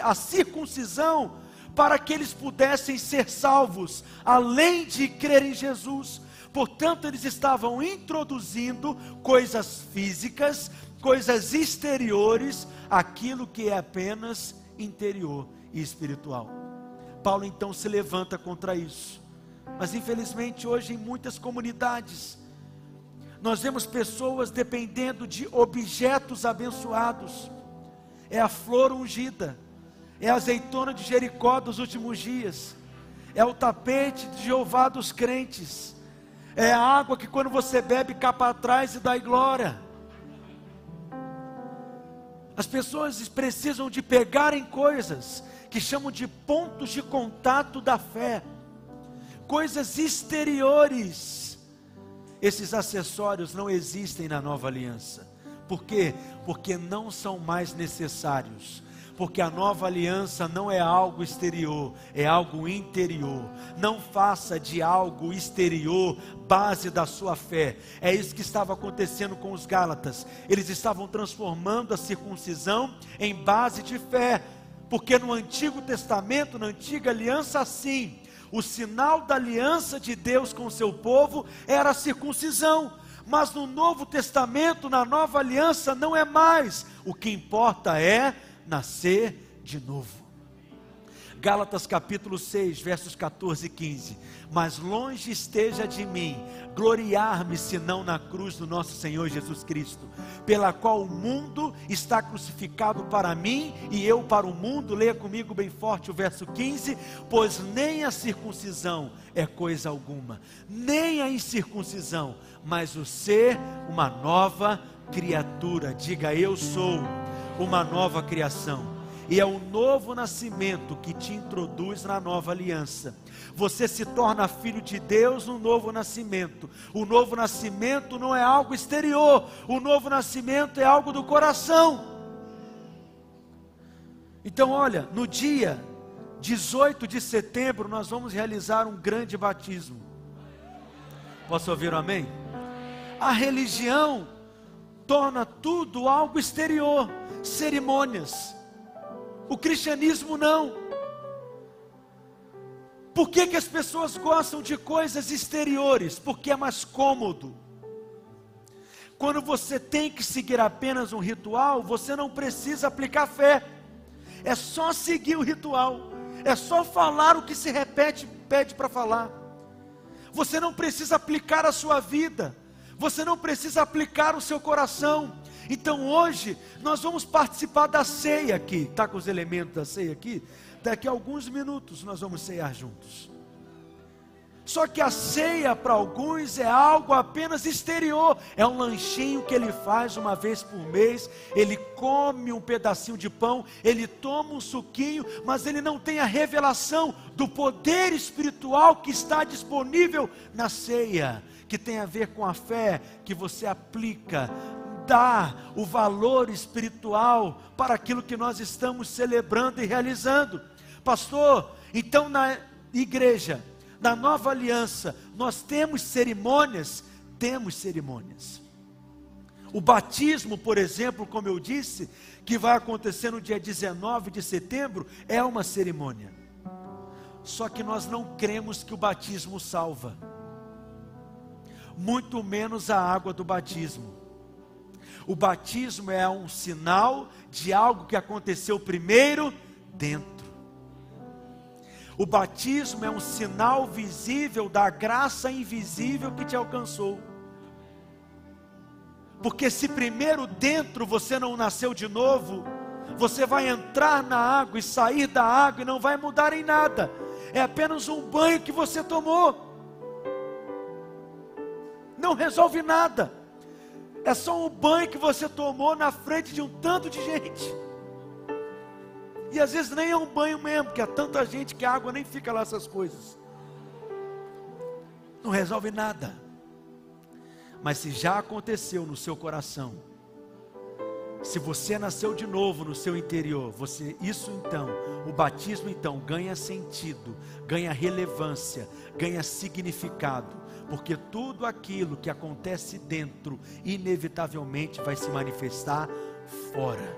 a circuncisão para que eles pudessem ser salvos, além de crer em Jesus. Portanto, eles estavam introduzindo coisas físicas coisas exteriores aquilo que é apenas interior e espiritual. Paulo então se levanta contra isso. Mas infelizmente hoje em muitas comunidades nós vemos pessoas dependendo de objetos abençoados. É a flor ungida, é a azeitona de Jericó dos últimos dias, é o tapete de Jeová dos crentes, é a água que quando você bebe capa atrás e dá glória as pessoas precisam de pegar em coisas que chamam de pontos de contato da fé, coisas exteriores. Esses acessórios não existem na nova aliança. Por quê? Porque não são mais necessários porque a nova aliança não é algo exterior, é algo interior. Não faça de algo exterior base da sua fé. É isso que estava acontecendo com os Gálatas. Eles estavam transformando a circuncisão em base de fé, porque no Antigo Testamento, na antiga aliança, sim, o sinal da aliança de Deus com o seu povo era a circuncisão. Mas no Novo Testamento, na nova aliança, não é mais. O que importa é nascer de novo. Gálatas capítulo 6, versos 14 e 15. Mas longe esteja de mim gloriar-me senão na cruz do nosso Senhor Jesus Cristo, pela qual o mundo está crucificado para mim e eu para o mundo. Leia comigo bem forte o verso 15: Pois nem a circuncisão é coisa alguma, nem a incircuncisão, mas o ser uma nova criatura. Diga eu sou uma nova criação. E é o novo nascimento que te introduz na nova aliança. Você se torna filho de Deus no novo nascimento. O novo nascimento não é algo exterior, o novo nascimento é algo do coração. Então, olha, no dia 18 de setembro, nós vamos realizar um grande batismo. Posso ouvir um amém? A religião torna tudo algo exterior cerimônias. O cristianismo não. Por que, que as pessoas gostam de coisas exteriores? Porque é mais cômodo. Quando você tem que seguir apenas um ritual, você não precisa aplicar fé. É só seguir o ritual. É só falar o que se repete, pede para falar. Você não precisa aplicar a sua vida. Você não precisa aplicar o seu coração. Então hoje nós vamos participar da ceia aqui. Está com os elementos da ceia aqui? Daqui a alguns minutos nós vamos ceiar juntos. Só que a ceia para alguns é algo apenas exterior, é um lanchinho que ele faz uma vez por mês, ele come um pedacinho de pão, ele toma um suquinho, mas ele não tem a revelação do poder espiritual que está disponível na ceia, que tem a ver com a fé que você aplica dar o valor espiritual para aquilo que nós estamos celebrando e realizando. Pastor, então na igreja, na nova aliança, nós temos cerimônias? Temos cerimônias. O batismo, por exemplo, como eu disse, que vai acontecer no dia 19 de setembro, é uma cerimônia. Só que nós não cremos que o batismo salva, muito menos a água do batismo. O batismo é um sinal de algo que aconteceu primeiro dentro. O batismo é um sinal visível da graça invisível que te alcançou. Porque se primeiro dentro você não nasceu de novo, você vai entrar na água e sair da água e não vai mudar em nada. É apenas um banho que você tomou. Não resolve nada. É só um banho que você tomou na frente de um tanto de gente. E às vezes nem é um banho mesmo, porque há tanta gente que a água nem fica lá essas coisas. Não resolve nada. Mas se já aconteceu no seu coração, Se você nasceu de novo no seu interior, você isso então, o batismo então ganha sentido, ganha relevância, ganha significado, porque tudo aquilo que acontece dentro inevitavelmente vai se manifestar fora.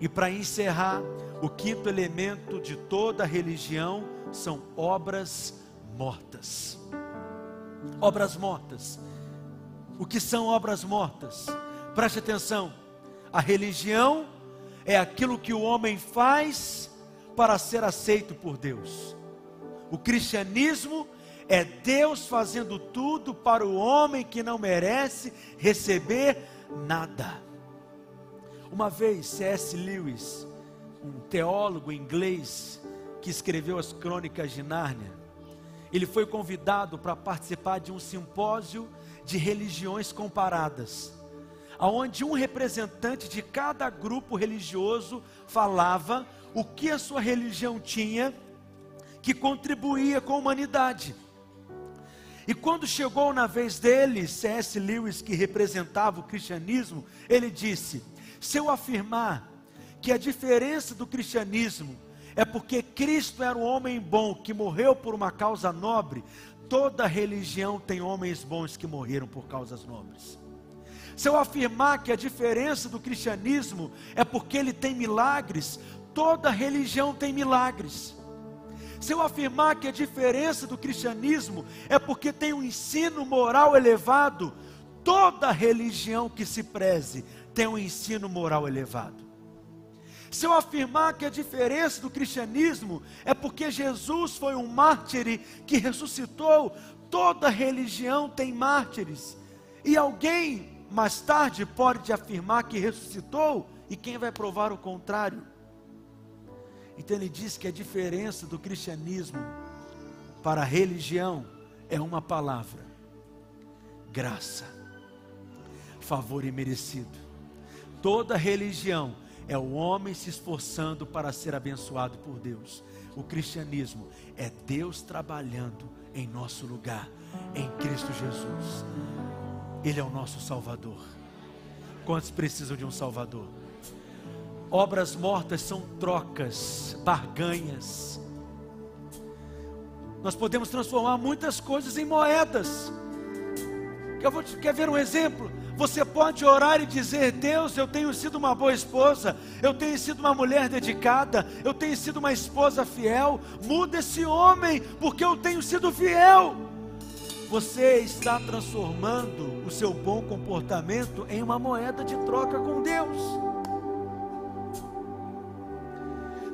E para encerrar, o quinto elemento de toda religião são obras mortas. Obras mortas. O que são obras mortas? Preste atenção a religião é aquilo que o homem faz para ser aceito por Deus. O cristianismo é Deus fazendo tudo para o homem que não merece receber nada. Uma vez, C.S. Lewis, um teólogo inglês que escreveu as Crônicas de Nárnia, ele foi convidado para participar de um simpósio de religiões comparadas aonde um representante de cada grupo religioso falava o que a sua religião tinha que contribuía com a humanidade. E quando chegou na vez dele, C.S. Lewis, que representava o cristianismo, ele disse: Se eu afirmar que a diferença do cristianismo é porque Cristo era um homem bom que morreu por uma causa nobre, toda religião tem homens bons que morreram por causas nobres. Se eu afirmar que a diferença do cristianismo é porque ele tem milagres, toda religião tem milagres. Se eu afirmar que a diferença do cristianismo é porque tem um ensino moral elevado, toda religião que se preze tem um ensino moral elevado. Se eu afirmar que a diferença do cristianismo é porque Jesus foi um mártir que ressuscitou, toda religião tem mártires. E alguém mais tarde pode afirmar que ressuscitou, e quem vai provar o contrário? Então ele diz que a diferença do cristianismo para a religião é uma palavra: graça, favor imerecido. Toda religião é o homem se esforçando para ser abençoado por Deus. O cristianismo é Deus trabalhando em nosso lugar, em Cristo Jesus. Ele é o nosso Salvador. Quantos precisam de um Salvador? Obras mortas são trocas, barganhas. Nós podemos transformar muitas coisas em moedas. Vou, quer ver um exemplo? Você pode orar e dizer: Deus, eu tenho sido uma boa esposa, eu tenho sido uma mulher dedicada, eu tenho sido uma esposa fiel. Muda esse homem, porque eu tenho sido fiel você está transformando o seu bom comportamento em uma moeda de troca com Deus.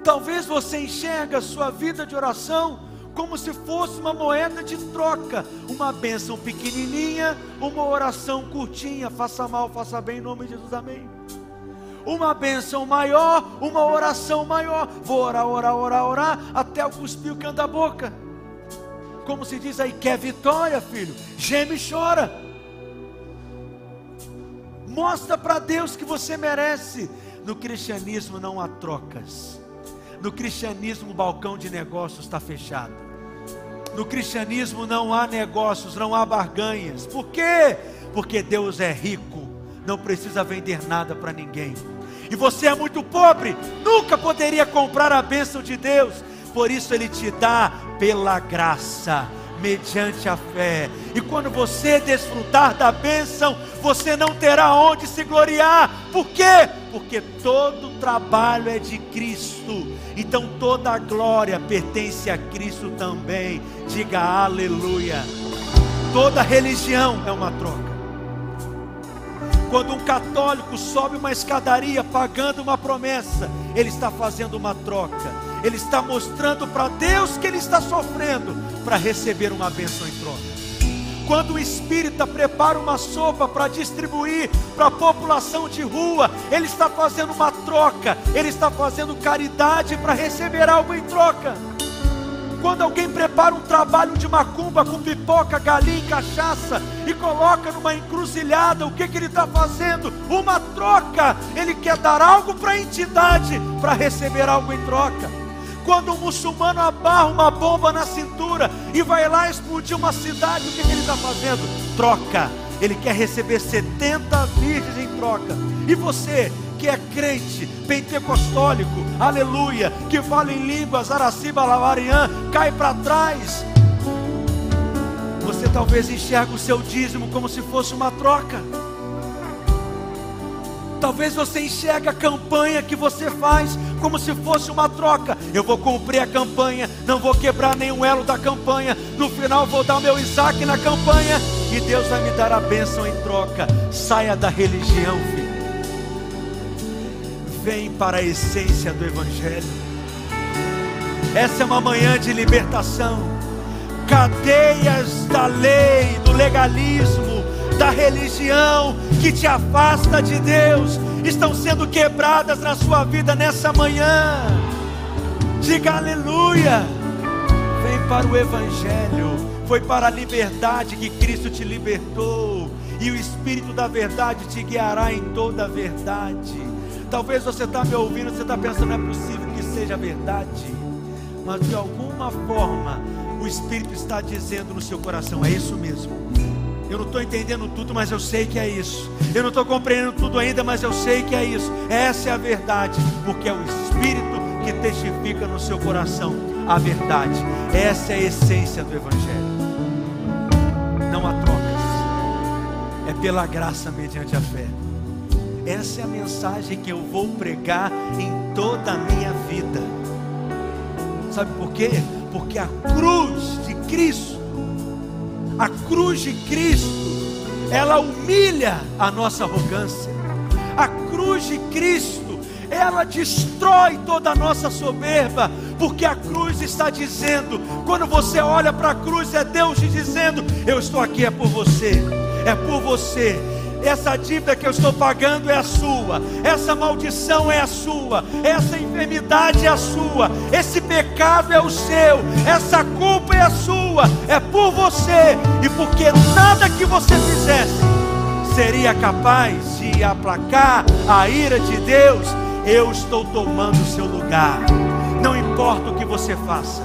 Talvez você enxerga a sua vida de oração como se fosse uma moeda de troca, uma bênção pequenininha, uma oração curtinha, faça mal, faça bem, em nome de Jesus, amém. Uma bênção maior, uma oração maior. Vou orar, orar, orar, orar, até o cuspir o canto da boca como se diz aí, quer vitória, filho, geme e chora. Mostra para Deus que você merece. No cristianismo não há trocas. No cristianismo o balcão de negócios está fechado. No cristianismo não há negócios, não há barganhas. Por quê? Porque Deus é rico, não precisa vender nada para ninguém. E você é muito pobre, nunca poderia comprar a bênção de Deus. Por isso ele te dá pela graça, mediante a fé. E quando você desfrutar da bênção, você não terá onde se gloriar. Por quê? Porque todo trabalho é de Cristo. Então toda a glória pertence a Cristo também. Diga aleluia. Toda religião é uma troca. Quando um católico sobe uma escadaria pagando uma promessa, ele está fazendo uma troca ele está mostrando para Deus que ele está sofrendo para receber uma bênção em troca. Quando o espírita prepara uma sopa para distribuir para a população de rua, ele está fazendo uma troca, ele está fazendo caridade para receber algo em troca. Quando alguém prepara um trabalho de macumba com pipoca, galinha e cachaça e coloca numa encruzilhada, o que, que ele está fazendo? Uma troca. Ele quer dar algo para a entidade para receber algo em troca. Quando um muçulmano abarra uma bomba na cintura e vai lá explodir uma cidade, o que, que ele está fazendo? Troca. Ele quer receber 70 virgens em troca. E você, que é crente, pentecostólico, aleluia, que fala em línguas, araciba, lavariã, cai para trás. Você talvez enxergue o seu dízimo como se fosse uma troca. Talvez você enxergue a campanha que você faz como se fosse uma troca. Eu vou cumprir a campanha, não vou quebrar nenhum elo da campanha. No final vou dar meu Isaac na campanha e Deus vai me dar a bênção em troca. Saia da religião, filho. Vem para a essência do Evangelho. Essa é uma manhã de libertação. Cadeias da lei, do legalismo, da religião que te afasta de Deus estão sendo quebradas na sua vida nessa manhã. Diga aleluia. Vem para o Evangelho. Foi para a liberdade que Cristo te libertou. E o Espírito da verdade te guiará em toda a verdade. Talvez você está me ouvindo, você está pensando, não é possível que seja verdade. Mas de alguma forma, o Espírito está dizendo no seu coração: é isso mesmo. Eu não estou entendendo tudo, mas eu sei que é isso. Eu não estou compreendendo tudo ainda, mas eu sei que é isso. Essa é a verdade, porque é o Espírito que testifica no seu coração a verdade. Essa é a essência do Evangelho. Não há trocas, é pela graça mediante a fé. Essa é a mensagem que eu vou pregar em toda a minha vida. Sabe por quê? Porque a cruz de Cristo cruz de Cristo, ela humilha a nossa arrogância. A cruz de Cristo, ela destrói toda a nossa soberba, porque a cruz está dizendo, quando você olha para a cruz, é Deus te dizendo: Eu estou aqui, é por você, é por você, essa dívida que eu estou pagando é a sua, essa maldição é a sua, essa enfermidade é a sua, esse pecado é o seu, essa culpa é a sua, é por você, e porque nada que você fizesse seria capaz de aplacar a ira de Deus, eu estou tomando o seu lugar. Não importa o que você faça,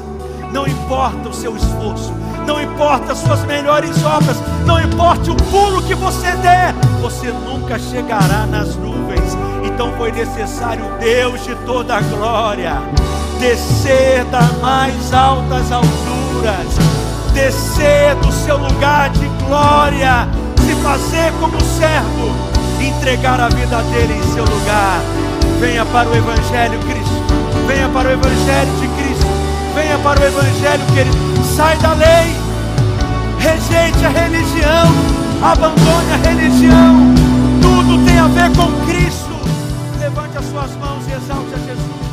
não importa o seu esforço, não importa as suas melhores obras, não importa o pulo que você der, você nunca chegará nas nuvens. Então foi necessário Deus de toda a glória descer das mais altas alturas, descer do seu lugar de glória, se fazer como servo, entregar a vida dele em seu lugar. Venha para o Evangelho, Cristo. Venha para o Evangelho de Cristo. Venha para o Evangelho, querido. Sai da lei, Rejeite a religião, abandone a religião. Tudo tem a ver com Cristo. Levante as suas mãos e exalte a Jesus.